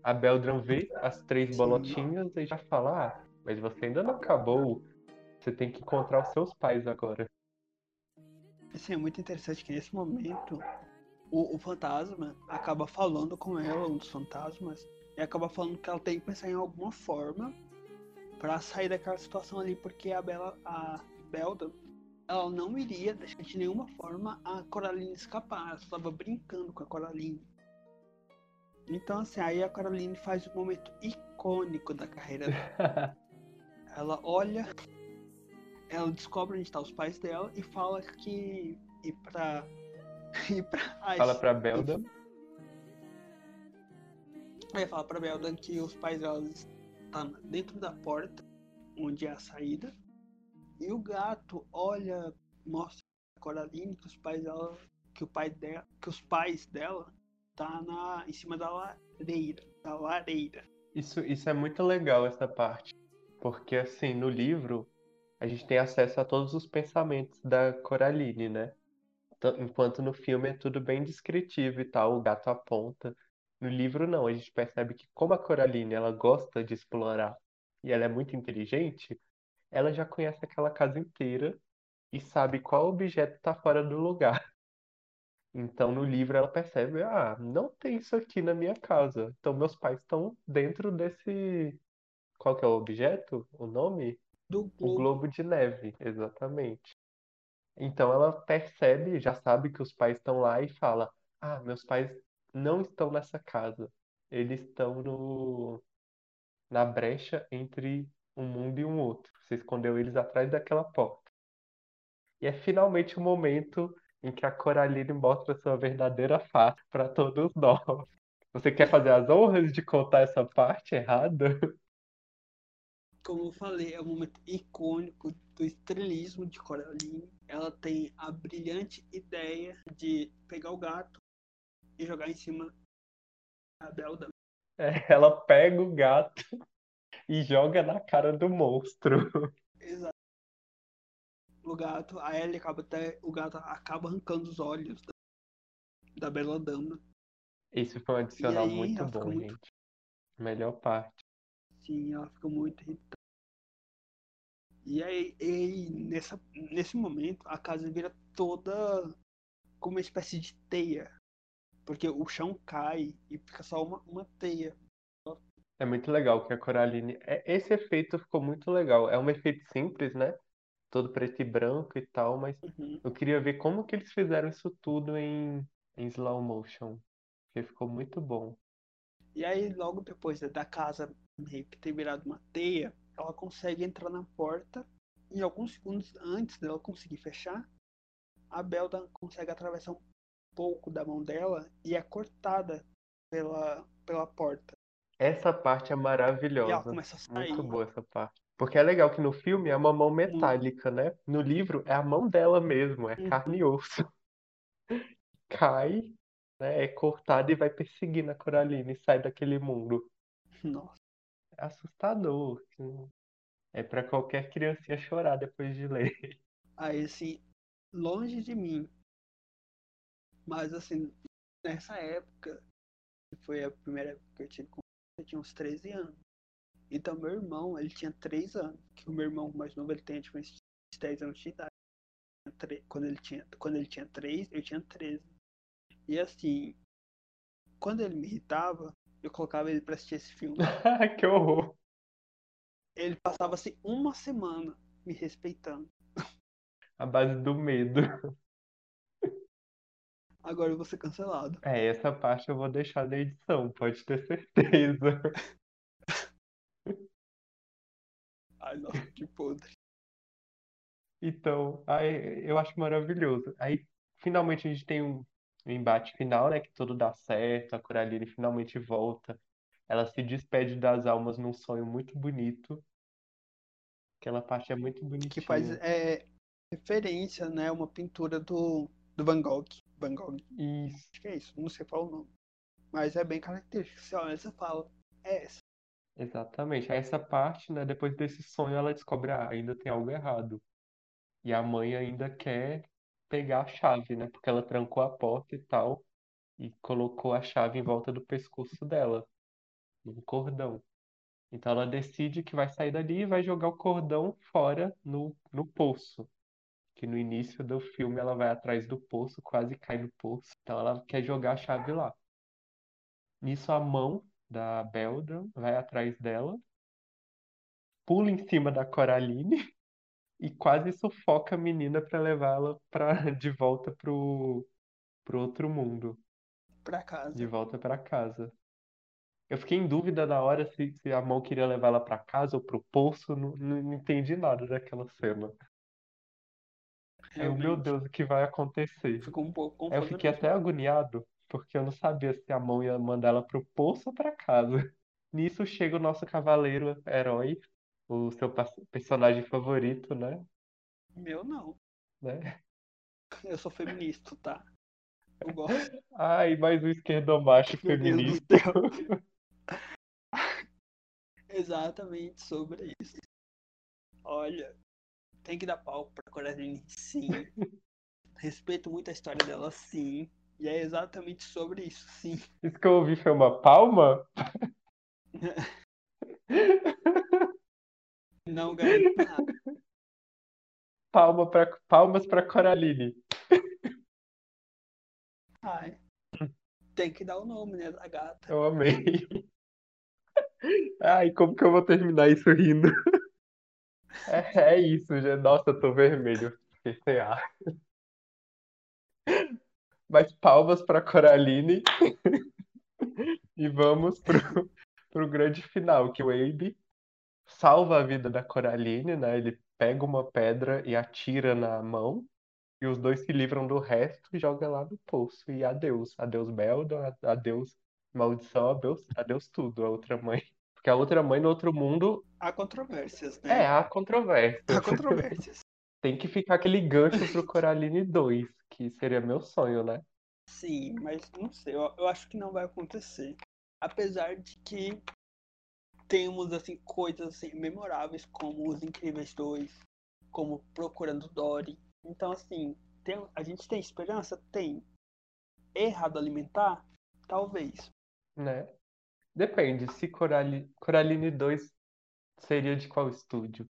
A Beldran vê as três Sim. bolotinhas e já fala: "Ah, mas você ainda não acabou. Você tem que encontrar os seus pais agora." Assim, é muito interessante que nesse momento o, o fantasma acaba falando com ela, um dos fantasmas, e acaba falando que ela tem que pensar em alguma forma pra sair daquela situação ali, porque a Bela, a Belda, ela não iria deixar de nenhuma forma a Coraline escapar, ela estava brincando com a Coraline. Então assim, aí a Coraline faz um momento icônico da carreira dela. ela olha, ela descobre onde estão os pais dela e fala que ir pra. ir pra. Fala pra Belda. Aí fala pra Belda que os pais dela estão dentro da porta, onde é a saída. E o gato olha, mostra a Coraline que os pais dela. Que o pai dela. Que os pais dela tá na, em cima da lareira. Da lareira. Isso, isso é muito legal, essa parte. Porque, assim, no livro, a gente tem acesso a todos os pensamentos da Coraline, né? Enquanto no filme é tudo bem descritivo e tal, o gato aponta. No livro, não, a gente percebe que como a Coraline, ela gosta de explorar e ela é muito inteligente, ela já conhece aquela casa inteira e sabe qual objeto está fora do lugar. Então, no livro, ela percebe, ah, não tem isso aqui na minha casa. Então, meus pais estão dentro desse. Qual que é o objeto? O nome? Do O globo. globo de neve, exatamente. Então, ela percebe, já sabe que os pais estão lá e fala: Ah, meus pais não estão nessa casa. Eles estão no... na brecha entre um mundo e um outro. Você escondeu eles atrás daquela porta. E é finalmente o momento em que a Coraline mostra sua verdadeira face para todos nós. Você quer fazer as honras de contar essa parte errada? Como eu falei, é um momento icônico do estrelismo de Coraline. Ela tem a brilhante ideia de pegar o gato e jogar em cima da Belda. É, ela pega o gato e joga na cara do monstro. Exato. O gato, a Ellie acaba até. O gato acaba arrancando os olhos da, da Bela Dama. Esse foi um adicional aí, muito bom, muito- gente. Melhor parte. Sim, ela fica muito irritada. E aí, e nessa, nesse momento, a casa vira toda como uma espécie de teia. Porque o chão cai e fica só uma, uma teia. É muito legal que a Coraline. é- Esse efeito ficou muito legal. É um efeito simples, né? Todo preto e branco e tal, mas Uhum. eu queria ver como que eles fizeram isso tudo em, em slow motion. Porque ficou muito bom. E aí, logo depois da casa meio que ter virado uma teia, ela consegue entrar na porta. E alguns segundos antes dela conseguir fechar, a Belda consegue atravessar um pouco da mão dela e é cortada pela, pela porta. Essa parte é E ela maravilhosa. começa a sair. Muito boa essa parte. Porque é legal que no filme é uma mão metálica, né? No livro é a mão dela mesmo, é Uhum. carne e osso. Cai, né? É cortada e vai perseguindo a Coraline e sai daquele mundo. Nossa. É assustador. assim. É pra qualquer criancinha chorar depois de ler. Aí, assim, longe de mim. Mas, assim, nessa época, que foi a primeira época que eu tive com eu tinha uns 13 anos. Então, meu irmão, ele tinha 3 anos. Que o meu irmão mais novo, ele tem, tipo, uns 10 anos de idade. Quando ele tinha, quando ele tinha 3, eu tinha 13. E, assim, quando ele me irritava, eu colocava ele pra assistir esse filme. Que horror. Ele passava, assim, uma semana me respeitando. A base do medo. Agora eu vou ser cancelado. É, essa parte eu vou deixar na edição, pode ter certeza. Ai, nossa, que podre. Então, aí, eu acho maravilhoso. Aí, finalmente, a gente tem um, embate final, né? Que tudo dá certo, a Coraline finalmente volta. Ela se despede das almas num sonho muito bonito. Aquela parte é muito que faz bonitinha. é, referência, né, uma pintura do, do Van Gogh. Van Gogh, Isso, acho que é isso, não sei falar o nome. Mas é bem característico. Você olha, você fala, é essa. exatamente. Aí essa parte, né? Depois desse sonho, ela descobre, ah, ainda tem algo errado. E a mãe ainda quer pegar a chave, né? Porque ela trancou a porta e tal. E colocou a chave em volta do pescoço dela, num cordão. Então ela decide que vai sair dali e vai jogar o cordão fora no, no poço. Que no início do filme ela vai atrás do poço, quase cai no poço. Então ela quer jogar a chave lá. Nisso a mão da Belda vai atrás dela, pula em cima da Coraline e quase sufoca a menina para levá-la para de volta pro, pro outro mundo, Pra casa. de volta para casa. Eu fiquei em dúvida na hora se, se a mão queria levar ela pra casa ou pro poço. Não, não entendi nada daquela cena. Eu, meu. Deus, o que vai acontecer? Ficou um pouco Aí eu confuso fiquei mesmo. até agoniado, porque eu não sabia se a mão ia mandar ela pro poço ou pra casa. Nisso chega o nosso cavaleiro herói, o seu personagem favorito, né? Meu não. Né? Eu sou feminista, tá? Eu gosto. Ai, mais um esquerdomacho Meu Deus do feminista. céu. Exatamente sobre isso. Olha, tem que dar pau pra Coraline, sim. Respeito muito a história dela, sim. E é exatamente sobre isso, sim. Isso que eu ouvi foi uma palma? Não garanto nada. Palma pra, palmas pra Coraline. Ai. Tem que dar o nome, né, da gata. Eu amei. Ai, como que eu vou terminar isso rindo? É, é isso, já. Nossa, eu tô vermelho. Fiquei sem. Mas palmas pra Coraline. E vamos pro, pro grande final, que o Abe salva a vida da Coraline, né? Ele pega uma pedra e atira na mão. E os dois se livram do resto e joga lá no poço. E adeus. Adeus, Beldon. Adeus, maldição. Adeus, adeus tudo, a outra mãe. Porque a outra mãe no outro mundo Há controvérsias, é, né? há controvérsia. Há controvérsias. Tem que ficar aquele gancho pro Coraline 2, que seria meu sonho, né? Sim, mas não sei, eu, eu acho que não vai acontecer. Apesar de que temos assim coisas assim memoráveis como Os Incríveis 2, como Procurando Dory. Então assim, tem, a gente tem esperança? Tem. Errado alimentar? Talvez. Né? Depende, se Corali... Coraline 2 seria de qual estúdio?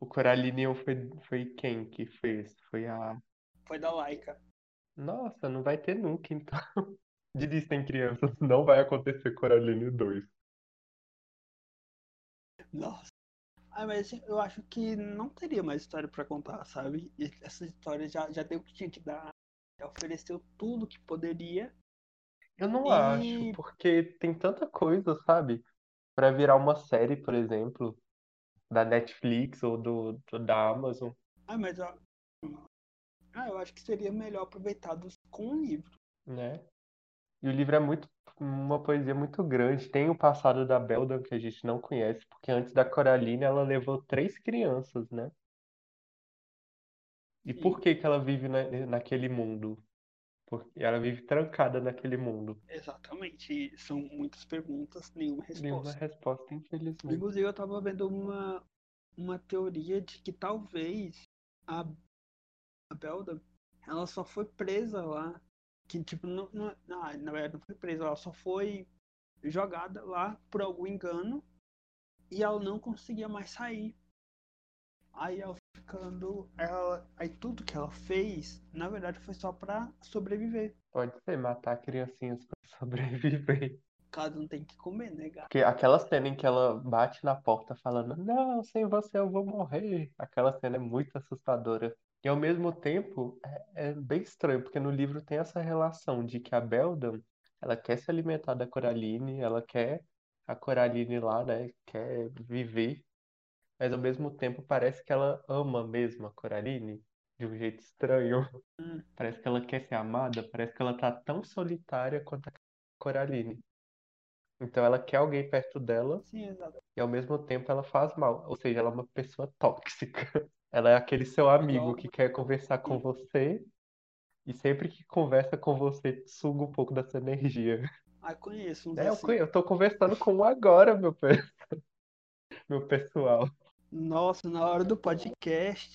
O Coraline 1 foi, foi quem que fez? Foi a. Foi da Laika. Nossa, não vai ter nunca, então. Desistem, crianças, não vai acontecer Coraline 2. Nossa. Ah, mas assim, eu acho que não teria mais história pra contar, sabe? Essa história já, já deu o que tinha que dar. Já ofereceu tudo que poderia. Eu não E- acho, porque tem tanta coisa, sabe? Pra virar uma série, por exemplo, da Netflix ou do, do- da Amazon. Ah, mas ó, ah, eu acho que seria melhor aproveitado com o livro. né? E o livro é muito uma poesia muito grande. Tem o passado da Beldan que a gente não conhece, porque antes da Coraline ela levou três crianças, né? E Sim. por que que ela vive na, naquele mundo? Porque ela vive trancada naquele mundo. Exatamente. São muitas perguntas, nenhuma Nenhuma resposta. resposta, infelizmente. Inclusive, eu tava vendo uma, uma teoria de que talvez a, a Belda ela só foi presa lá. Que, tipo, não, não, não, na verdade, não foi presa, ela só foi jogada lá por algum engano e ela não conseguia mais sair. Aí ela ficando. Ela, aí tudo que ela fez, na verdade, foi só pra sobreviver. Pode ser matar criancinhas pra sobreviver. Caso não tem que comer, né, gato? Porque aquela cena em que ela bate na porta falando, não, sem você eu vou morrer. Aquela cena é muito assustadora. E ao mesmo tempo é, é bem estranho, porque no livro tem essa relação de que a Beldan, ela quer se alimentar da Coraline, ela quer a Coraline lá, né? Quer viver. Mas ao mesmo tempo parece que ela ama mesmo a Coraline, de um jeito estranho. Hum. Parece que ela quer ser amada, parece que ela tá tão solitária quanto a Coraline. Então ela quer alguém perto dela Sim, e ao mesmo tempo ela faz mal. Ou seja, ela é uma pessoa tóxica. Ela é aquele seu amigo que quer conversar com você e sempre que conversa com você suga um pouco dessa energia. Ah, conheço uns É, eu, assim. conhe- eu tô conversando com um agora, meu, pe- meu pessoal. Nossa, na hora do podcast.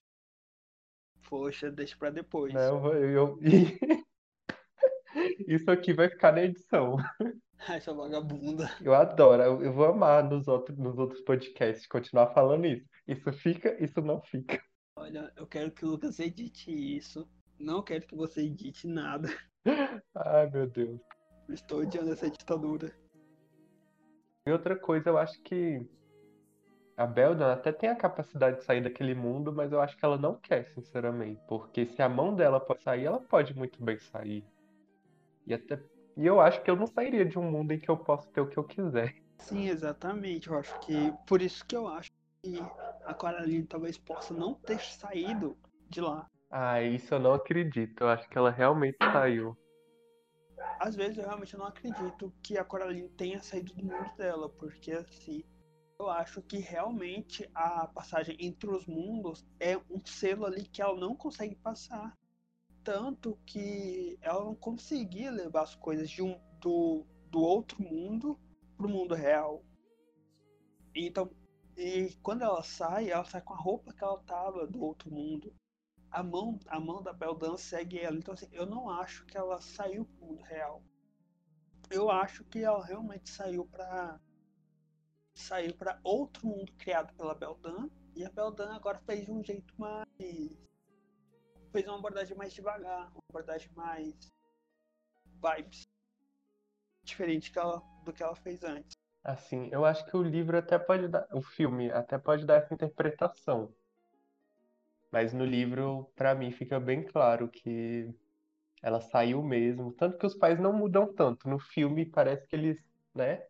Poxa, deixa pra depois. Né? Eu, eu- Isso aqui vai ficar na edição. Essa vagabunda. Eu adoro, eu, eu vou amar nos outros, nos outros podcasts continuar falando isso. Isso fica, isso não fica. Olha, eu quero que o Lucas edite isso. Não quero que você edite nada. Ai, meu Deus. Estou odiando essa ditadura. E outra coisa, eu acho que a Beldan até tem a capacidade de sair daquele mundo, mas eu acho que ela não quer, sinceramente. Porque se a mão dela pode sair, ela pode muito bem sair. E até E eu acho que eu não sairia de um mundo em que eu posso ter o que eu quiser. Sim, exatamente. Eu acho que por isso que eu acho que a Coraline talvez possa não ter saído de lá. Ah, isso eu não acredito. Eu acho que ela realmente saiu. Às vezes eu realmente não acredito que a Coraline tenha saído do mundo dela, porque assim, eu acho que realmente a passagem entre os mundos é um selo ali que ela não consegue passar. Tanto que ela não conseguia levar as coisas de um, do, do outro mundo pro mundo real. Então, e quando ela sai, ela sai com a roupa que ela tava do outro mundo. A mão, a mão da Beldan segue ela. Então, assim, eu não acho que ela saiu pro mundo real. Eu acho que ela realmente saiu para saiu para outro mundo criado pela Beldan. E a Beldan agora fez de um jeito mais. fez uma abordagem mais devagar, uma abordagem mais. vibes. Diferente que ela, do que ela fez antes. Assim, eu acho que o livro até pode dar. O filme até pode dar essa interpretação. Mas no livro, pra mim, fica bem claro que ela saiu mesmo. Tanto que os pais não mudam tanto. No filme parece que eles, né,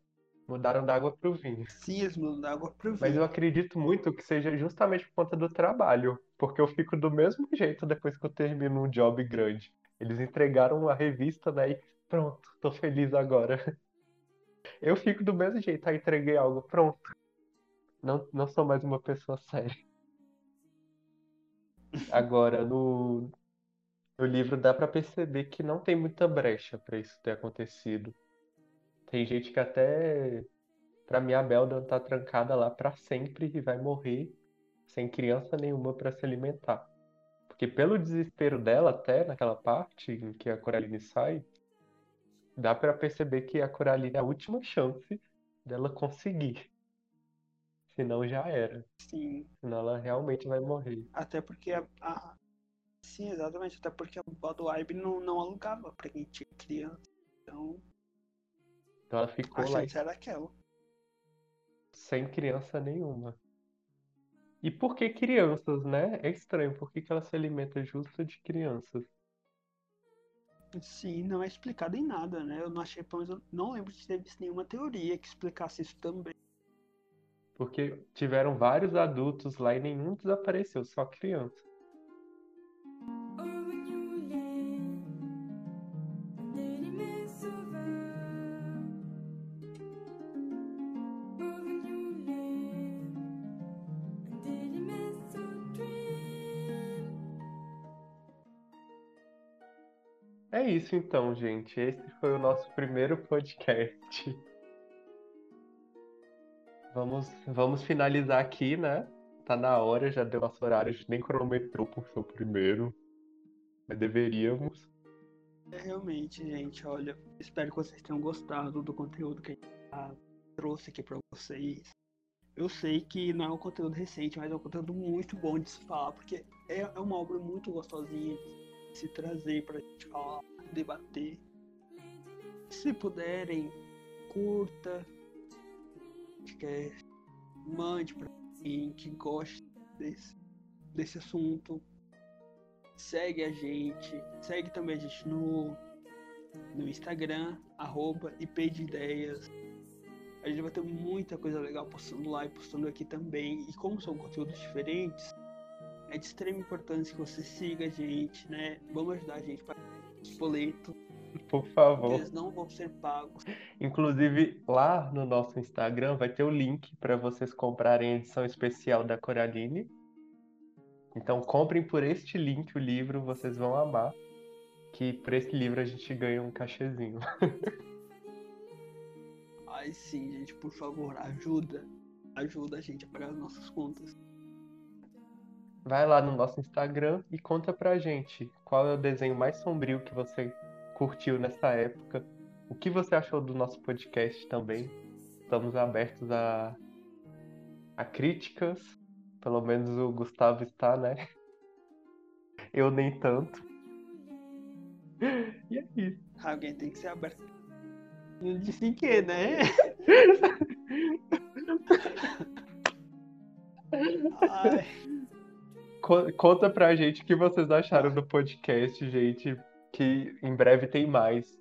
mudaram da água pro vinho. Sim, eles mudam da água pro vinho. Mas eu acredito muito que seja justamente por conta do trabalho. Porque eu fico do mesmo jeito depois que eu termino um job grande. Eles entregaram a revista, né? E pronto, tô feliz agora. Eu fico do mesmo jeito, aí entreguei algo, pronto. Não, não sou mais uma pessoa séria. Agora, no, no livro dá pra perceber que não tem muita brecha pra isso ter acontecido. Tem gente que até. Pra mim, a Belda tá trancada lá pra sempre e vai morrer sem criança nenhuma pra se alimentar. Porque pelo desespero dela, até naquela parte em que a Coraline sai, dá pra perceber que a Coraline é a última chance dela conseguir. Senão já era. Sim, Senão ela realmente vai morrer. até porque a. a- Sim, exatamente. Até porque a Budweiser não, não alugava pra quem tinha criança. Então, Então ela a ficou lá chance era aquela. sem criança nenhuma. E por que crianças, né? É estranho, por que que ela se alimenta justo de crianças? Sim, não é explicado em nada, né? Eu não achei, pelo menos, eu não lembro de ter visto nenhuma teoria que explicasse isso também. Porque tiveram vários adultos lá e nenhum desapareceu, só criança. É isso então, gente. Esse foi o nosso primeiro podcast. Vamos, vamos finalizar aqui, né? Tá na hora, já deu nosso horário, a gente nem cronometrou por ser o primeiro. Mas deveríamos. É, realmente, gente, olha, espero que vocês tenham gostado do conteúdo que a gente ah, trouxe aqui pra vocês. Eu sei que não é um conteúdo recente, mas é um conteúdo muito bom de se falar, porque é, é uma obra muito gostosinha de se trazer pra gente falar, debater. Se puderem, curta, podcast, mande pra quem que gosta desse, desse assunto. Segue a gente, segue também a gente no, no Instagram, arroba IP de Ideias. A gente vai ter muita coisa legal postando lá e postando aqui também. E como são conteúdos diferentes, é de extrema importância que você siga a gente, né? Vamos ajudar a gente para os boletos, Por favor. eles não vão ser pagos. Inclusive, lá no nosso Instagram vai ter o link para vocês comprarem a edição especial da Coraline. Então, comprem por este link o livro, vocês vão amar. Que por esse livro a gente ganha um cachezinho. Ai sim, gente, por favor, ajuda. Ajuda a gente a pagar as nossas contas. Vai lá no nosso Instagram e conta pra gente qual é o desenho mais sombrio que você curtiu nessa época. O que você achou do nosso podcast também. Estamos abertos a, a críticas. Pelo menos o Gustavo está, né? Eu nem tanto. E é isso. Alguém tem que ser aberto. Não disse que, né? Ai, Co- Conta pra gente o que vocês acharam do podcast, gente. Que em breve tem mais.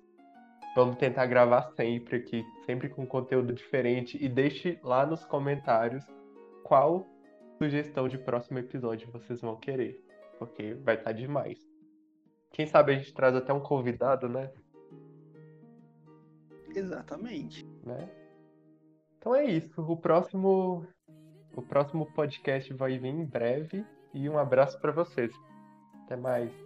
Vamos tentar gravar sempre aqui, sempre com conteúdo diferente. E deixe lá nos comentários qual sugestão de próximo episódio vocês vão querer. Porque vai estar demais. Quem sabe a gente traz até um convidado, né? Exatamente. né? Então é isso. O próximo, o próximo podcast vai vir em breve. E um abraço para vocês. Até mais.